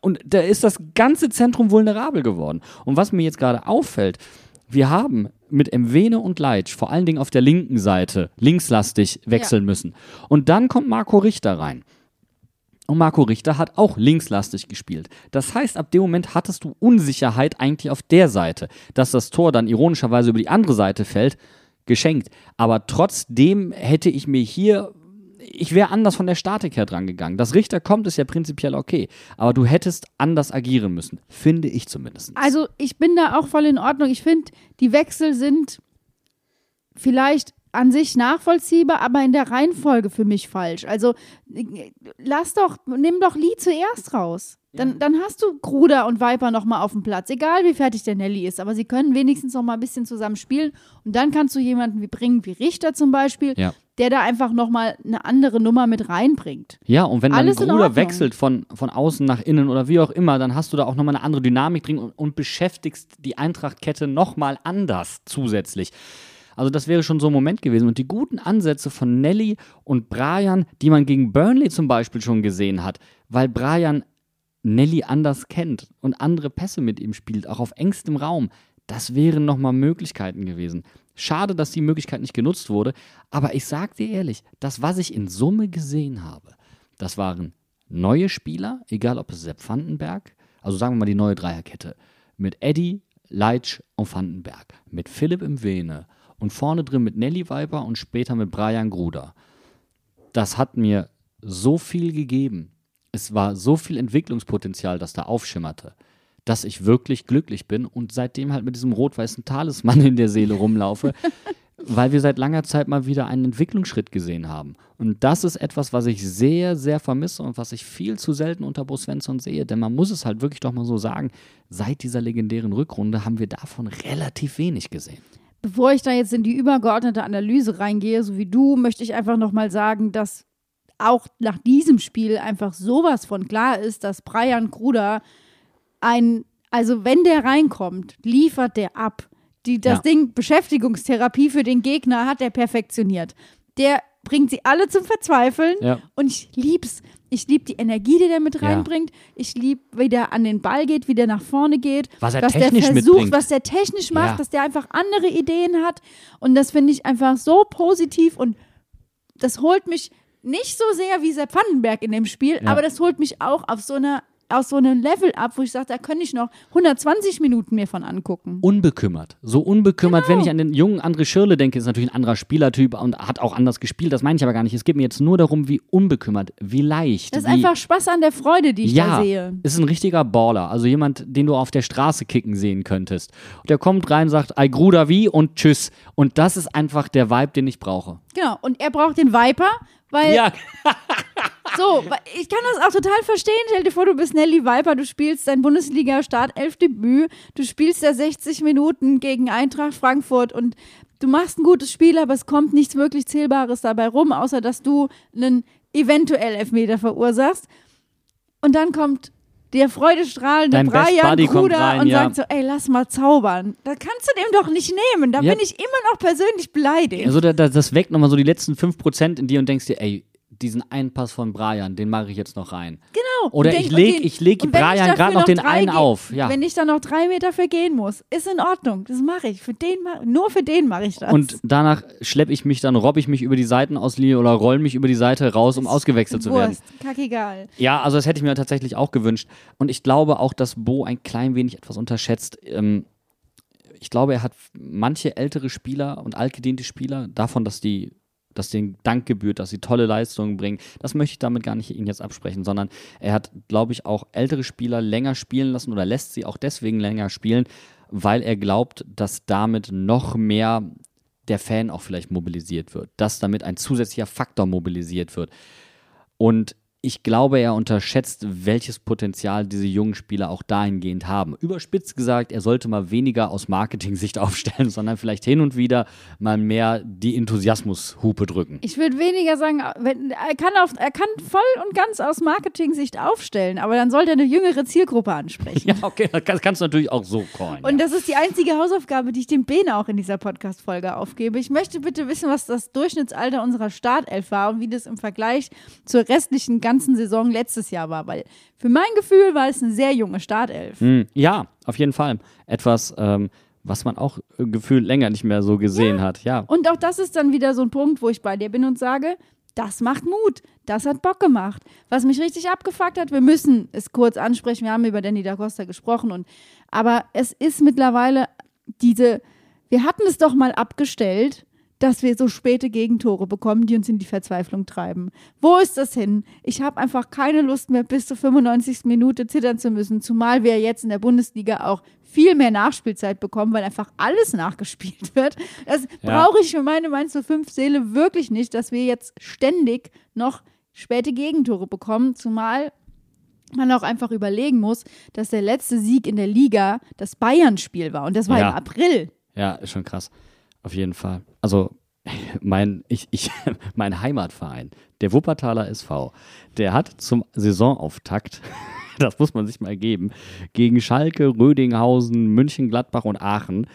Speaker 2: Und da ist das ganze Zentrum vulnerabel geworden. Und was mir jetzt gerade auffällt, wir haben mit Mwene und Leitsch vor allen Dingen auf der linken Seite linkslastig wechseln ja. müssen. Und dann kommt Marco Richter rein. Und Marco Richter hat auch linkslastig gespielt. Das heißt, ab dem Moment hattest du Unsicherheit eigentlich auf der Seite. Dass das Tor dann ironischerweise über die andere Seite fällt, geschenkt. Aber trotzdem hätte ich mir hier ich wäre anders von der Statik her dran gegangen. Dass Richter kommt, ist ja prinzipiell okay. Aber du hättest anders agieren müssen. Finde ich zumindest.
Speaker 1: Also, ich bin da auch voll in Ordnung. Ich finde, die Wechsel sind vielleicht an sich nachvollziehbar, aber in der Reihenfolge für mich falsch. Also, lass doch, nimm doch Lee zuerst raus. Dann, dann hast du Gruder und Viper noch mal auf dem Platz, egal wie fertig der Nelly ist, aber sie können wenigstens noch mal ein bisschen zusammen spielen und dann kannst du jemanden wie bringen, wie Richter zum Beispiel,
Speaker 2: Ja.
Speaker 1: Der da einfach noch mal eine andere Nummer mit reinbringt.
Speaker 2: Ja, und wenn dann
Speaker 1: Alles in
Speaker 2: Gruder
Speaker 1: Ordnung.
Speaker 2: wechselt von, von außen nach innen oder wie auch immer, dann hast du da auch nochmal eine andere Dynamik drin und, und beschäftigst die Eintrachtkette nochmal anders zusätzlich. Also das wäre schon so ein Moment gewesen. Und die guten Ansätze von Nelly und Brian, die man gegen Burnley zum Beispiel schon gesehen hat, weil Brian Nelly anders kennt und andere Pässe mit ihm spielt, auch auf engstem Raum, das wären nochmal Möglichkeiten gewesen. Schade, dass die Möglichkeit nicht genutzt wurde, aber ich sag dir ehrlich, das, was ich in Summe gesehen habe, das waren neue Spieler, egal ob es Sepp Vandenberg, also sagen wir mal die neue Dreierkette, mit Eddie, Leitsch und Vandenberg, mit Philipp im Vene und vorne drin mit Nelly Viper und später mit Brian Gruder. Das hat mir so viel gegeben. Es war so viel Entwicklungspotenzial, das da aufschimmerte, dass ich wirklich glücklich bin und seitdem halt mit diesem rot-weißen Talisman in der Seele rumlaufe, weil wir seit langer Zeit mal wieder einen Entwicklungsschritt gesehen haben. Und das ist etwas, was ich sehr, sehr vermisse und was ich viel zu selten unter Bo Svensson sehe. Denn man muss es halt wirklich doch mal so sagen, seit dieser legendären Rückrunde haben wir davon relativ wenig gesehen.
Speaker 1: Bevor ich da jetzt in die übergeordnete Analyse reingehe, so wie du, möchte ich einfach noch mal sagen, dass auch nach diesem Spiel einfach sowas von klar ist, dass Brian Kruder ein, also wenn der reinkommt, liefert der ab. Die, das
Speaker 2: Ja.
Speaker 1: Ding Beschäftigungstherapie für den Gegner hat er perfektioniert. Der bringt sie alle zum Verzweifeln
Speaker 2: Ja.
Speaker 1: und ich lieb's. Ich lieb die Energie, die der mit
Speaker 2: Ja.
Speaker 1: reinbringt. Ich lieb, wie der an den Ball geht, wie der nach vorne geht.
Speaker 2: Was er
Speaker 1: der
Speaker 2: technisch
Speaker 1: versucht,
Speaker 2: mitbringt.
Speaker 1: was der technisch macht,
Speaker 2: Ja.
Speaker 1: dass der einfach andere Ideen hat. Und das finde ich einfach so positiv und das holt mich nicht so sehr wie Sepp Vandenberg in dem Spiel,
Speaker 2: Ja.
Speaker 1: aber das holt mich auch auf so einer aus so einem Level ab, wo ich sage, da könnte ich noch 120 Minuten mir von angucken.
Speaker 2: unbekümmert. So unbekümmert,
Speaker 1: Genau.
Speaker 2: wenn ich an den jungen André Schirle denke, ist natürlich ein anderer Spielertyp und hat auch anders gespielt. Das meine ich aber gar nicht. Es geht mir jetzt nur darum, wie unbekümmert, wie leicht.
Speaker 1: Das ist einfach Spaß an der Freude, die ich
Speaker 2: ja,
Speaker 1: da sehe.
Speaker 2: ist ein richtiger Baller. Also jemand, den du auf der Straße kicken sehen könntest. Der kommt rein, sagt, Ei Gruder wie und tschüss. Und das ist einfach der Vibe, den ich brauche.
Speaker 1: Genau. Und er braucht den Viper, weil
Speaker 2: Ja,
Speaker 1: So, ich kann das auch total verstehen. Stell dir vor, du bist Nelly Viper, du spielst dein Bundesliga-Startelf-Debüt, du spielst da 60 Minuten gegen Eintracht Frankfurt und du machst ein gutes Spiel, aber es kommt nichts wirklich Zählbares dabei rum, außer dass du einen eventuell Elfmeter verursachst. Und dann kommt der freudestrahlende
Speaker 2: Dein
Speaker 1: Brian Bruder
Speaker 2: rein,
Speaker 1: und
Speaker 2: ja.
Speaker 1: sagt so, ey, lass mal zaubern. Da kannst du dem doch nicht nehmen. Da
Speaker 2: Ja.
Speaker 1: bin ich immer noch persönlich beleidigt.
Speaker 2: also da, da, das weckt nochmal so die letzten 5% in dir und denkst dir, ey, diesen einen Pass von Brian, den mache ich jetzt noch rein.
Speaker 1: Genau.
Speaker 2: Oder
Speaker 1: Und
Speaker 2: ich
Speaker 1: denk-
Speaker 2: leg-
Speaker 1: und den-
Speaker 2: ich leg Brian grad noch den
Speaker 1: drei
Speaker 2: einen auf, ja.
Speaker 1: Wenn ich da noch drei Meter vergehen muss, ist in Ordnung. Das mache ich. Für den nur für den mache ich das.
Speaker 2: Und danach schleppe ich mich dann, robb ich mich über die Seitenauslinie oder roll mich über die Seite raus, um ausgewechselt zu werden.
Speaker 1: Wurst, kackegal.
Speaker 2: Ja, also das hätte ich mir tatsächlich auch gewünscht. Und ich glaube auch, dass Bo ein klein wenig etwas unterschätzt. Ähm, ich glaube, er hat manche ältere Spieler und altgediente Spieler davon, dass die dass denen Dank gebührt, dass sie tolle Leistungen bringen. Das möchte ich damit gar nicht Ihnen jetzt absprechen, sondern er hat, glaube ich, auch ältere Spieler länger spielen lassen oder lässt sie auch deswegen länger spielen, weil er glaubt, dass damit noch mehr der Fan auch vielleicht mobilisiert wird, dass damit ein zusätzlicher Faktor mobilisiert wird. Und ich glaube, er unterschätzt, welches Potenzial diese jungen Spieler auch dahingehend haben. Überspitzt gesagt, er sollte mal weniger aus Marketing-Sicht aufstellen, sondern vielleicht hin und wieder mal mehr die Enthusiasmushupe drücken.
Speaker 1: Ich würde weniger sagen, wenn, er, kann auf, er kann voll und ganz aus Marketing-Sicht aufstellen, aber dann sollte er eine jüngere Zielgruppe ansprechen.
Speaker 2: Ja, okay, das kann- kannst du natürlich auch so callen.
Speaker 1: Und
Speaker 2: ja.
Speaker 1: das ist die einzige Hausaufgabe, die ich dem Bene auch in dieser Podcast-Folge aufgebe. Ich möchte bitte wissen, was das Durchschnittsalter unserer Startelf war und wie das im Vergleich zur restlichen ganzen Saison letztes Jahr war. Weil für mein Gefühl war es eine sehr junge Startelf.
Speaker 2: Hm, ja, auf jeden Fall. Etwas, ähm, was man auch äh, gefühlt länger nicht mehr so gesehen hat. Ja.
Speaker 1: Und auch das ist dann wieder so ein Punkt, wo ich bei dir bin und sage, das macht Mut. Das hat Bock gemacht. Was mich richtig abgefuckt hat, wir müssen es kurz ansprechen. Wir haben über Danny da Costa gesprochen. Und, aber es ist mittlerweile diese, wir hatten es doch mal abgestellt, dass wir so späte Gegentore bekommen, die uns in die Verzweiflung treiben. Wo ist das hin? Ich habe einfach keine Lust mehr, bis zur 95. Minute zittern zu müssen, zumal wir jetzt in der Bundesliga auch viel mehr Nachspielzeit bekommen, weil einfach alles nachgespielt wird. Das
Speaker 2: Ja.
Speaker 1: brauche ich für meine Mainz 05 Seele wirklich nicht, dass wir jetzt ständig noch späte Gegentore bekommen, zumal man auch einfach überlegen muss, dass der letzte Sieg in der Liga das Bayern-Spiel war und das war
Speaker 2: Ja.
Speaker 1: im April.
Speaker 2: Ja, ist schon krass. Auf jeden Fall. Also mein, ich, ich, mein Heimatverein, der Wuppertaler SV, der hat zum Saisonauftakt, das muss man sich mal geben, gegen Schalke, Rödinghausen, München-Gladbach und Aachen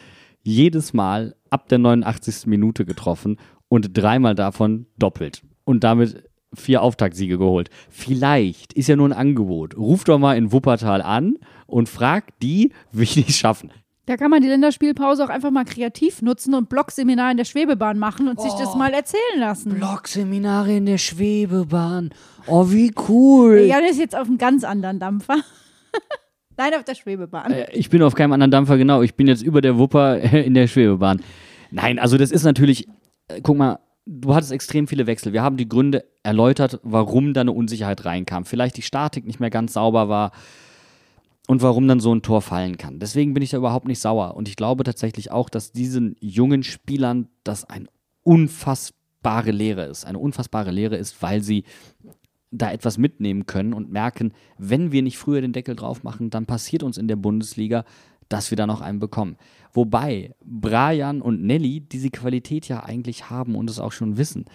Speaker 2: jedes Mal ab der 89. Minute getroffen und dreimal davon doppelt. Und damit vier Auftaktsiege geholt. Vielleicht ist ja nur ein Angebot. Ruf doch mal in Wuppertal an und frag die, wie die es schaffen.
Speaker 1: Da kann man die Länderspielpause auch einfach mal kreativ nutzen und Blockseminar in der Schwebebahn machen und sich das
Speaker 2: Oh.
Speaker 1: mal erzählen lassen.
Speaker 2: Blogseminare in der Schwebebahn. Oh, wie cool.
Speaker 1: Jan ist jetzt auf einem ganz anderen Dampfer. Nein, auf der Schwebebahn.
Speaker 2: Äh, Ich bin auf keinem anderen Dampfer, genau. Ich bin jetzt über der Wupper in der Schwebebahn. Nein, also das ist natürlich, äh, guck mal, du hattest extrem viele Wechsel. Wir haben die Gründe erläutert, warum da eine Unsicherheit reinkam. Vielleicht die Statik nicht mehr ganz sauber war und warum dann so ein Tor fallen kann. Deswegen bin ich da überhaupt nicht sauer. Und ich glaube tatsächlich auch, dass diesen jungen Spielern das eine unfassbare Lehre ist. Eine unfassbare Lehre ist, weil sie da etwas mitnehmen können und merken, wenn wir nicht früher den Deckel drauf machen, dann passiert uns in der Bundesliga, dass wir da noch einen bekommen. Wobei Brian und Nelly diese Qualität ja eigentlich haben und es auch schon wissen.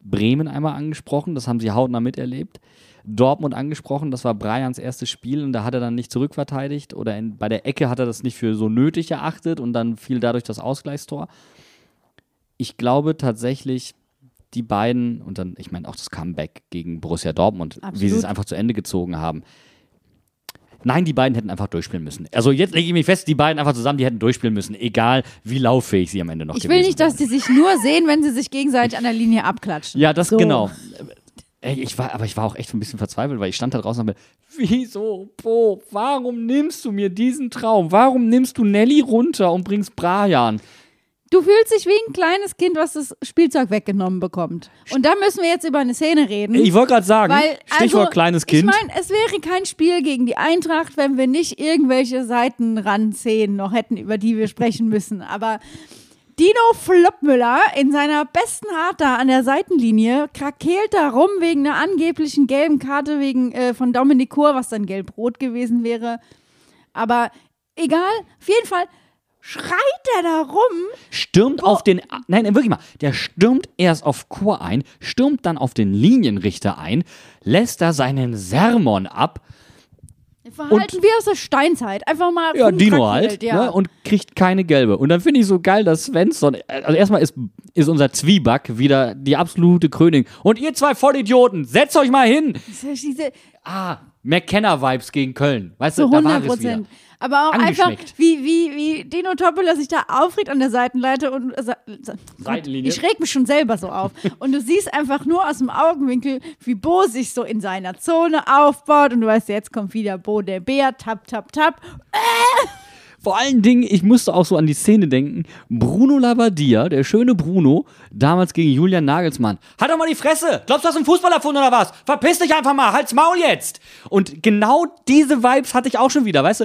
Speaker 2: Bremen einmal angesprochen, das haben sie hautnah miterlebt. Dortmund angesprochen, das war Brians erstes Spiel und da hat er dann nicht zurückverteidigt oder in, bei der Ecke hat er das nicht für so nötig erachtet und dann fiel dadurch das Ausgleichstor. Ich glaube tatsächlich, die beiden und dann, ich meine auch das Comeback gegen Borussia Dortmund, wie sie es
Speaker 1: Absolut.
Speaker 2: einfach zu Ende gezogen haben. Nein, die beiden hätten einfach durchspielen müssen. Also jetzt lege ich mich fest, die beiden einfach zusammen, die hätten durchspielen müssen, egal wie lauffähig sie am Ende noch
Speaker 1: Ich will nicht, dass
Speaker 2: wären.
Speaker 1: die sich nur sehen, wenn sie sich gegenseitig an der Linie abklatschen.
Speaker 2: Ja, das
Speaker 1: So.
Speaker 2: genau. Ey, ich war, aber ich war auch echt ein bisschen verzweifelt, weil ich stand da draußen und hab mir, wieso, Bo, warum nimmst du mir diesen Traum? Warum nimmst du Nelly runter und bringst Brian?
Speaker 1: Du fühlst dich wie ein kleines Kind, was das Spielzeug weggenommen bekommt. Und da müssen wir jetzt über eine Szene reden.
Speaker 2: Ich wollte gerade sagen,
Speaker 1: Weil,
Speaker 2: Stichwort
Speaker 1: also,
Speaker 2: kleines Kind.
Speaker 1: Ich meine, es wäre kein Spiel gegen die Eintracht, wenn wir nicht irgendwelche Seitenrandszenen noch hätten, über die wir sprechen müssen. Aber Dino Floppmüller in seiner besten Art da an der Seitenlinie krakeelt da rum wegen einer angeblichen gelben Karte wegen äh, von Dominik Kur, was dann gelb-rot gewesen wäre. Aber egal, auf jeden Fall schreit er da rum.
Speaker 2: stürmt auf den, nein, wirklich mal, der stürmt erst auf Chor ein, stürmt dann auf den Linienrichter ein, lässt da seinen Sermon ab,
Speaker 1: Verhalten wie aus der Steinzeit. Einfach mal
Speaker 2: ja, Dino halt,
Speaker 1: ja.
Speaker 2: ne, und kriegt keine gelbe. Und dann finde ich so geil, dass Svensson, also erstmal ist, ist unser Zwieback wieder die absolute Krönung. Und ihr zwei Vollidioten, setzt euch mal hin.
Speaker 1: Diese,
Speaker 2: Ah, McKenna-Vibes gegen Köln. Weißt
Speaker 1: Zu
Speaker 2: du, da war
Speaker 1: 100
Speaker 2: es wieder.
Speaker 1: Aber auch einfach, wie, wie, wie Dino Toppola sich da aufregt an der Seitenleite und äh,
Speaker 2: Seitenlinie.
Speaker 1: ich reg mich schon selber so auf. Und du siehst einfach nur aus dem Augenwinkel, wie Bo sich so in seiner Zone aufbaut und du weißt, jetzt kommt wieder Bo der Bär, tap, tap, tap.
Speaker 2: Vor allen Dingen, ich musste auch so an die Szene denken. Bruno Labbadia, der schöne Bruno, damals gegen Julian Nagelsmann. Halt doch mal die Fresse! Glaubst du, hast einen Fußball erfunden oder was? Verpiss dich einfach mal, halt's Maul jetzt! Und genau diese Vibes hatte ich auch schon wieder, weißt du?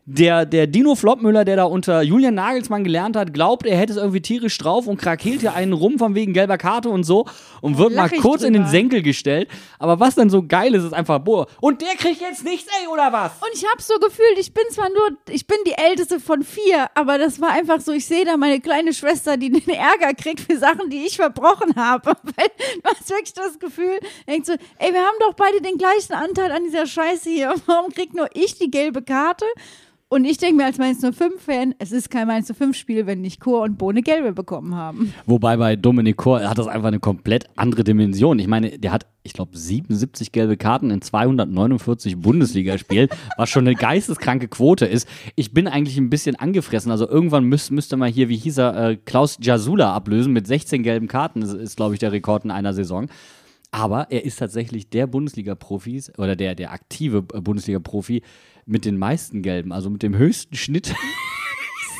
Speaker 2: Der, der Dino Floppmüller, der da unter Julian Nagelsmann gelernt hat, glaubt, er hätte es irgendwie tierisch drauf und krakeelt hier einen rum von wegen gelber Karte und so und wird mal
Speaker 1: lach
Speaker 2: kurz in den. Senkel gestellt. Aber was dann so geil ist, ist einfach, boah, und der kriegt jetzt nichts, ey, oder was?
Speaker 1: Und ich habe so gefühlt, ich bin zwar nur, ich bin die älteste von vier, aber das war einfach so, ich sehe da meine kleine Schwester, die den Ärger kriegt für Sachen, die ich verbrochen habe. Weil du hast wirklich das Gefühl, denkst so, ey, wir haben doch beide den gleichen Anteil an dieser Scheiße hier. Warum kriegt nur ich die gelbe Karte? Und ich denke mir als Mainz 05-Fan, es ist kein Mainz 05-Spiel, wenn nicht Chor und Bohne gelbe bekommen haben.
Speaker 2: Wobei bei Dominik Kor hat das einfach eine komplett andere Dimension. Ich meine, der hat, ich glaube, 77 gelbe Karten in 249 Bundesligaspielen, was schon eine geisteskranke Quote ist. Ich bin eigentlich ein bisschen angefressen. Also irgendwann müß, müsste man hier, wie hieß er, äh, Klaus Jasula ablösen mit 16 gelben Karten. Das ist, glaube ich, der Rekord in einer Saison. Aber er ist tatsächlich der Bundesliga-Profis oder der, der aktive äh, Bundesliga-Profi mit den meisten Gelben, also mit dem höchsten Schnitt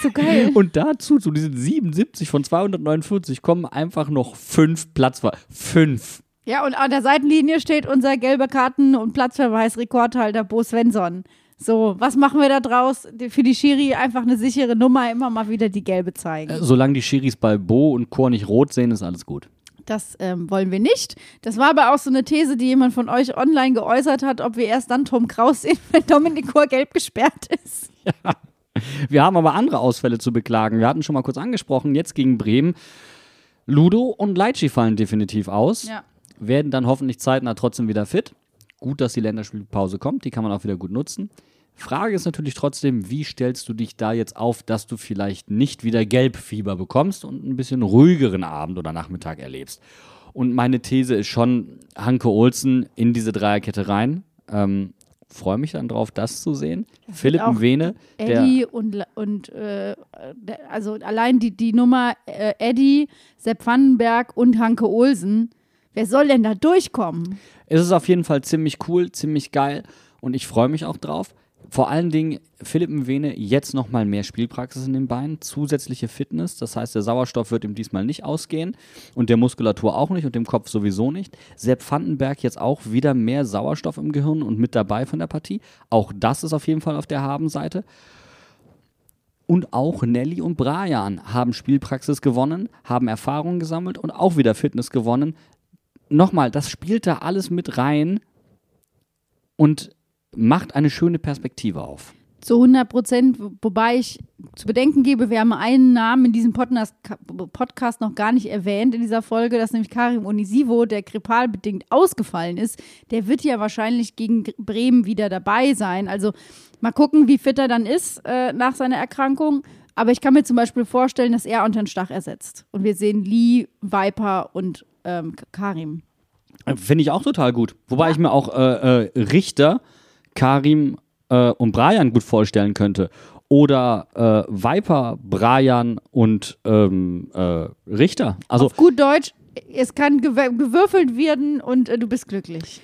Speaker 1: So geil.
Speaker 2: und dazu, zu diesen 77 von 249, kommen einfach noch fünf Platzwahl. Fünf.
Speaker 1: Ja, und an der Seitenlinie steht unser gelber Karten- und Platzverweis-Rekordhalter Bo Svensson. So, was machen wir da draus? Für die Schiri einfach eine sichere Nummer, immer mal wieder die gelbe zeigen.
Speaker 2: Solange die Schiris bei Bo und Chor nicht rot sehen, ist alles gut.
Speaker 1: Das ähm, wollen wir nicht. Das war aber auch so eine These, die jemand von euch online geäußert hat, ob wir erst dann Tom Kraus sehen, wenn Dominik Kor gelb gesperrt ist.
Speaker 2: Ja. Wir haben aber andere Ausfälle zu beklagen. Wir hatten schon mal kurz angesprochen, jetzt gegen Bremen. Ludo und Leitschi fallen definitiv aus.
Speaker 1: Ja.
Speaker 2: Werden dann hoffentlich zeitnah trotzdem wieder fit. Gut, dass die Länderspielpause kommt, die kann man auch wieder gut nutzen. Frage ist natürlich trotzdem, wie stellst du dich da jetzt auf, dass du vielleicht nicht wieder Gelbfieber bekommst und ein bisschen ruhigeren Abend oder Nachmittag erlebst? Und meine These ist schon, Hanke Olsen in diese Dreierkette rein. Ähm, Freue mich dann drauf, das zu sehen.
Speaker 1: Das
Speaker 2: Philipp Mwene,
Speaker 1: Eddie und, und äh, also allein die, die Nummer äh, Eddie, Sepp Vandenberg und Hanke Olsen. Wer soll denn da durchkommen?
Speaker 2: Es ist auf jeden Fall ziemlich cool, ziemlich geil und ich freue mich auch drauf. Vor allen Dingen Philipp Mwene jetzt nochmal mehr Spielpraxis in den Beinen, zusätzliche Fitness, das heißt, der Sauerstoff wird ihm diesmal nicht ausgehen und der Muskulatur auch nicht und dem Kopf sowieso nicht. Sepp Vandenberg jetzt auch wieder mehr Sauerstoff im Gehirn und mit dabei von der Partie. Auch das ist auf jeden Fall auf der Habenseite. Und auch Nelly und Brian haben Spielpraxis gewonnen, haben Erfahrungen gesammelt und auch wieder Fitness gewonnen. Nochmal, das spielt da alles mit rein und macht eine schöne Perspektive auf.
Speaker 1: Zu 100 Prozent, wobei ich zu bedenken gebe, wir haben einen Namen in diesem Podcast, noch gar nicht erwähnt in dieser Folge, das ist nämlich Karim Onisivo, der grippalbedingt ausgefallen ist. Der wird ja wahrscheinlich gegen Bremen wieder dabei sein. Also mal gucken, wie fit er dann ist äh, nach seiner Erkrankung. Aber ich kann mir zum Beispiel vorstellen, dass er unter den Stach ersetzt. Und wir sehen Lee, Viper und ähm, Karim.
Speaker 2: Finde ich auch total gut. Wobei ich mir auch äh, äh, Richter, Karim äh, und Brian gut vorstellen könnte. Oder äh, Viper, Brian und ähm, äh, Richter. Also
Speaker 1: Auf gut Deutsch, es kann gew gewürfelt werden und äh, du bist glücklich.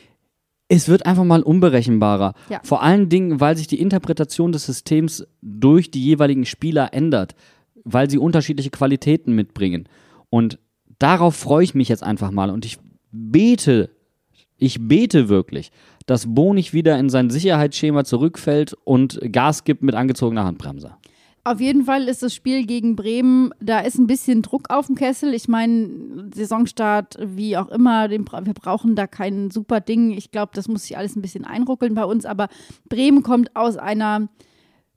Speaker 2: Es wird einfach mal unberechenbarer.
Speaker 1: Ja.
Speaker 2: Vor allen Dingen, weil sich die Interpretation des Systems durch die jeweiligen Spieler ändert, weil sie unterschiedliche Qualitäten mitbringen. Und darauf freue ich mich jetzt einfach mal. Und ich bete, ich bete wirklich, dass Bo nicht wieder in sein Sicherheitsschema zurückfällt und Gas gibt mit angezogener Handbremse.
Speaker 1: Auf jeden Fall ist das Spiel gegen Bremen, da ist ein bisschen Druck auf dem Kessel. Ich meine, Saisonstart, wie auch immer, den, wir brauchen da kein super Ding. Ich glaube, das muss sich alles ein bisschen einruckeln bei uns. Aber Bremen kommt aus einer,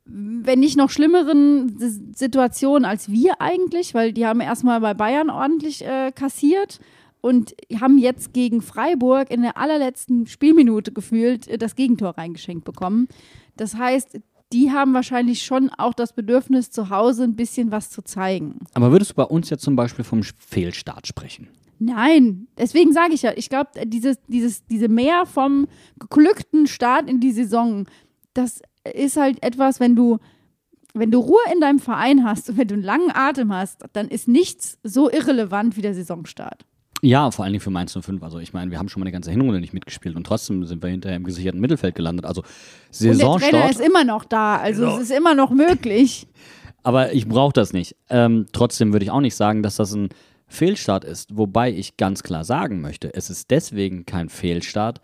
Speaker 1: wenn nicht noch schlimmeren Situation als wir eigentlich, weil die haben erstmal bei Bayern ordentlich äh, kassiert und haben jetzt gegen Freiburg in der allerletzten Spielminute gefühlt äh, das Gegentor reingeschenkt bekommen. Das heißt, die haben wahrscheinlich schon auch das Bedürfnis, zu Hause ein bisschen was zu zeigen.
Speaker 2: Aber würdest du bei uns jetzt zum Beispiel vom Fehlstart sprechen?
Speaker 1: Nein, deswegen sage ich ja, ich glaube, dieses, dieses, diese mehr vom geglückten Start in die Saison, das ist halt etwas, wenn du, wenn du Ruhe in deinem Verein hast und wenn du einen langen Atem hast, dann ist nichts so irrelevant wie der Saisonstart.
Speaker 2: Ja, vor allen Dingen für Mainz 05. Also ich meine, wir haben schon mal eine ganze Hinrunde nicht mitgespielt und trotzdem sind wir hinterher im gesicherten Mittelfeld gelandet. Also
Speaker 1: Und der Trainer
Speaker 2: Saisonstart.
Speaker 1: ist immer noch da, also es ist immer noch möglich.
Speaker 2: Aber ich brauche das nicht. Ähm, trotzdem würde ich auch nicht sagen, dass das ein Fehlstart ist. Wobei ich ganz klar sagen möchte, es ist deswegen kein Fehlstart,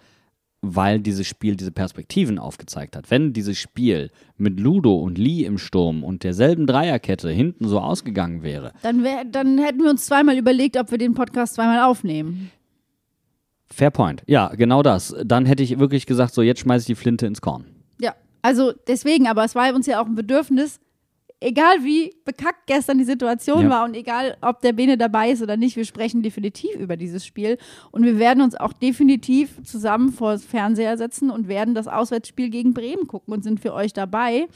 Speaker 2: weil dieses Spiel diese Perspektiven aufgezeigt hat. Wenn dieses Spiel mit Ludo und Lee im Sturm und derselben Dreierkette hinten so ausgegangen wäre,
Speaker 1: Dann, wär, dann hätten wir uns zweimal überlegt, ob wir den Podcast zweimal aufnehmen.
Speaker 2: Fair Point. Ja, genau das. Dann hätte ich wirklich gesagt, so jetzt schmeiße ich die Flinte ins Korn.
Speaker 1: Ja, also deswegen, aber es war uns ja auch ein Bedürfnis, egal wie bekackt gestern die Situation
Speaker 2: Ja.
Speaker 1: war und egal, ob der Bene dabei ist oder nicht, wir sprechen definitiv über dieses Spiel und wir werden uns auch definitiv zusammen vor das Fernseher setzen und werden das Auswärtsspiel gegen Bremen gucken und sind für euch dabei.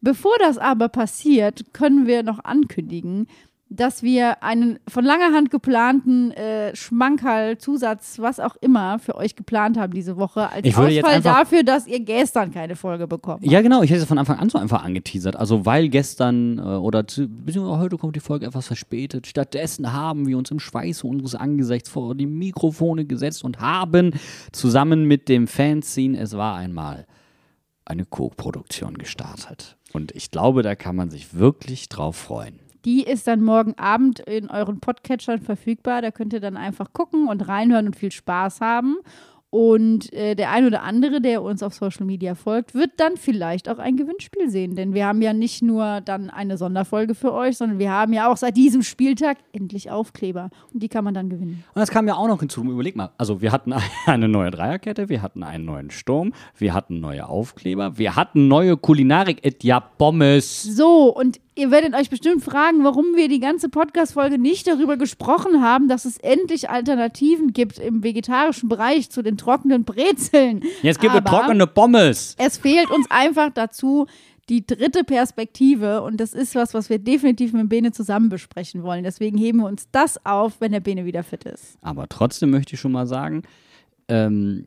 Speaker 1: Bevor das aber passiert, können wir noch ankündigen, dass wir einen von langer Hand geplanten äh, Schmankerl, Zusatz, was auch immer für euch geplant haben diese Woche als
Speaker 2: Ich würde jetzt
Speaker 1: Ausfall dafür, dass ihr gestern keine Folge bekommen
Speaker 2: Ja, genau. Ich hätte es von Anfang an so einfach angeteasert. Also, weil gestern äh, oder beziehungsweise heute kommt die Folge etwas verspätet. Stattdessen haben wir uns im Schweiße unseres Angesichts vor die Mikrofone gesetzt und haben zusammen mit dem Fanzine Es war einmal eine Co-Produktion gestartet. Und ich glaube, da kann man sich wirklich drauf freuen.
Speaker 1: Die ist dann morgen Abend in euren Podcatchern verfügbar. Da könnt ihr dann einfach gucken und reinhören und viel Spaß haben. Und äh, der ein oder andere, der uns auf Social Media folgt, wird dann vielleicht auch ein Gewinnspiel sehen. Denn wir haben ja nicht nur dann eine Sonderfolge für euch, sondern wir haben ja auch seit diesem Spieltag endlich Aufkleber. Und die kann man dann gewinnen.
Speaker 2: Und das kam ja auch noch hinzu. Überleg mal. Also wir hatten eine neue Dreierkette, wir hatten einen neuen Sturm, wir hatten neue Aufkleber, wir hatten neue Kulinarik. Et ja, Pommes.
Speaker 1: So, und Ihr werdet euch bestimmt fragen, warum wir die ganze Podcast-Folge nicht darüber gesprochen haben, dass es endlich Alternativen gibt im vegetarischen Bereich zu den trockenen Brezeln.
Speaker 2: Jetzt gibt es trockene Pommes.
Speaker 1: Es fehlt uns einfach dazu die dritte Perspektive und das ist was, was wir definitiv mit Bene zusammen besprechen wollen. Deswegen heben wir uns das auf, wenn der Bene wieder fit ist.
Speaker 2: Aber trotzdem möchte ich schon mal sagen, ähm,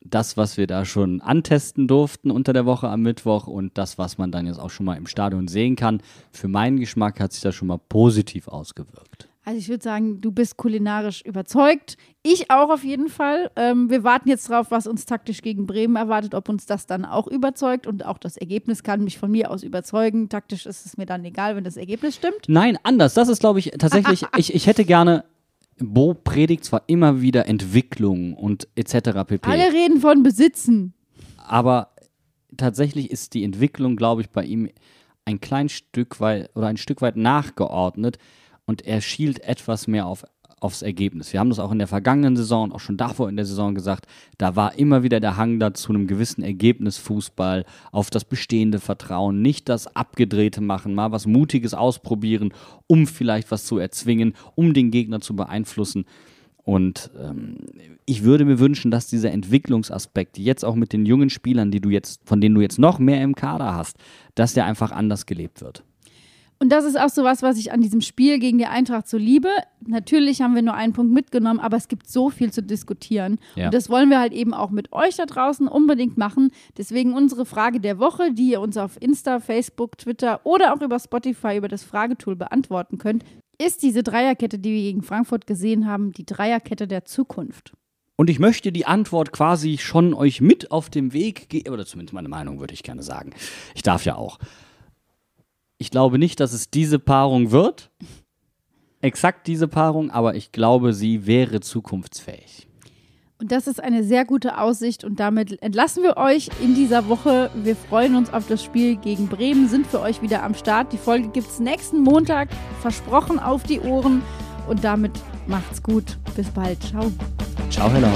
Speaker 2: das, was wir da schon antesten durften unter der Woche am Mittwoch und das, was man dann jetzt auch schon mal im Stadion sehen kann, für meinen Geschmack hat sich das schon mal positiv ausgewirkt.
Speaker 1: Also ich würde sagen, du bist kulinarisch überzeugt. Ich auch auf jeden Fall. Ähm, wir warten jetzt drauf, was uns taktisch gegen Bremen erwartet, ob uns das dann auch überzeugt. Und auch das Ergebnis kann mich von mir aus überzeugen. Taktisch ist es mir dann egal, wenn das Ergebnis stimmt.
Speaker 2: Nein, anders. Das ist, glaube ich, tatsächlich, ich, ich hätte gerne Bo predigt zwar immer wieder Entwicklung und etc. pp.
Speaker 1: Alle reden von Besitzen.
Speaker 2: Aber tatsächlich ist die Entwicklung, glaube ich, bei ihm ein klein Stück weit oder ein Stück weit nachgeordnet und er schielt etwas mehr auf aufs Ergebnis. Wir haben das auch in der vergangenen Saison und auch schon davor in der Saison gesagt, da war immer wieder der Hang dazu einem gewissen Ergebnisfußball, auf das bestehende Vertrauen, nicht das abgedrehte machen, mal was Mutiges ausprobieren, um vielleicht was zu erzwingen, um den Gegner zu beeinflussen. Und ähm, ich würde mir wünschen, dass dieser Entwicklungsaspekt jetzt auch mit den jungen Spielern, die du jetzt, von denen du jetzt noch mehr im Kader hast, dass der einfach anders gelebt wird.
Speaker 1: Und das ist auch so was, was ich an diesem Spiel gegen die Eintracht so liebe. Natürlich haben wir nur einen Punkt mitgenommen, aber es gibt so viel zu diskutieren. Ja. Und das wollen wir halt eben auch mit euch da draußen unbedingt machen. Deswegen unsere Frage der Woche, die ihr uns auf Insta, Facebook, Twitter oder auch über Spotify über das Fragetool beantworten könnt. Ist diese Dreierkette, die wir gegen Frankfurt gesehen haben, die Dreierkette der Zukunft?
Speaker 2: Und ich möchte die Antwort quasi schon euch mit auf dem Weg geben, oder zumindest meine Meinung würde ich gerne sagen. Ich darf ja auch. Ich glaube nicht, dass es diese Paarung wird. Exakt diese Paarung, aber ich glaube, sie wäre zukunftsfähig.
Speaker 1: Und das ist eine sehr gute Aussicht und damit entlassen wir euch in dieser Woche. Wir freuen uns auf das Spiel gegen Bremen, sind für euch wieder am Start. Die Folge gibt es nächsten Montag, versprochen auf die Ohren. Und damit macht's gut. Bis bald. Ciao.
Speaker 2: Ciao, hello.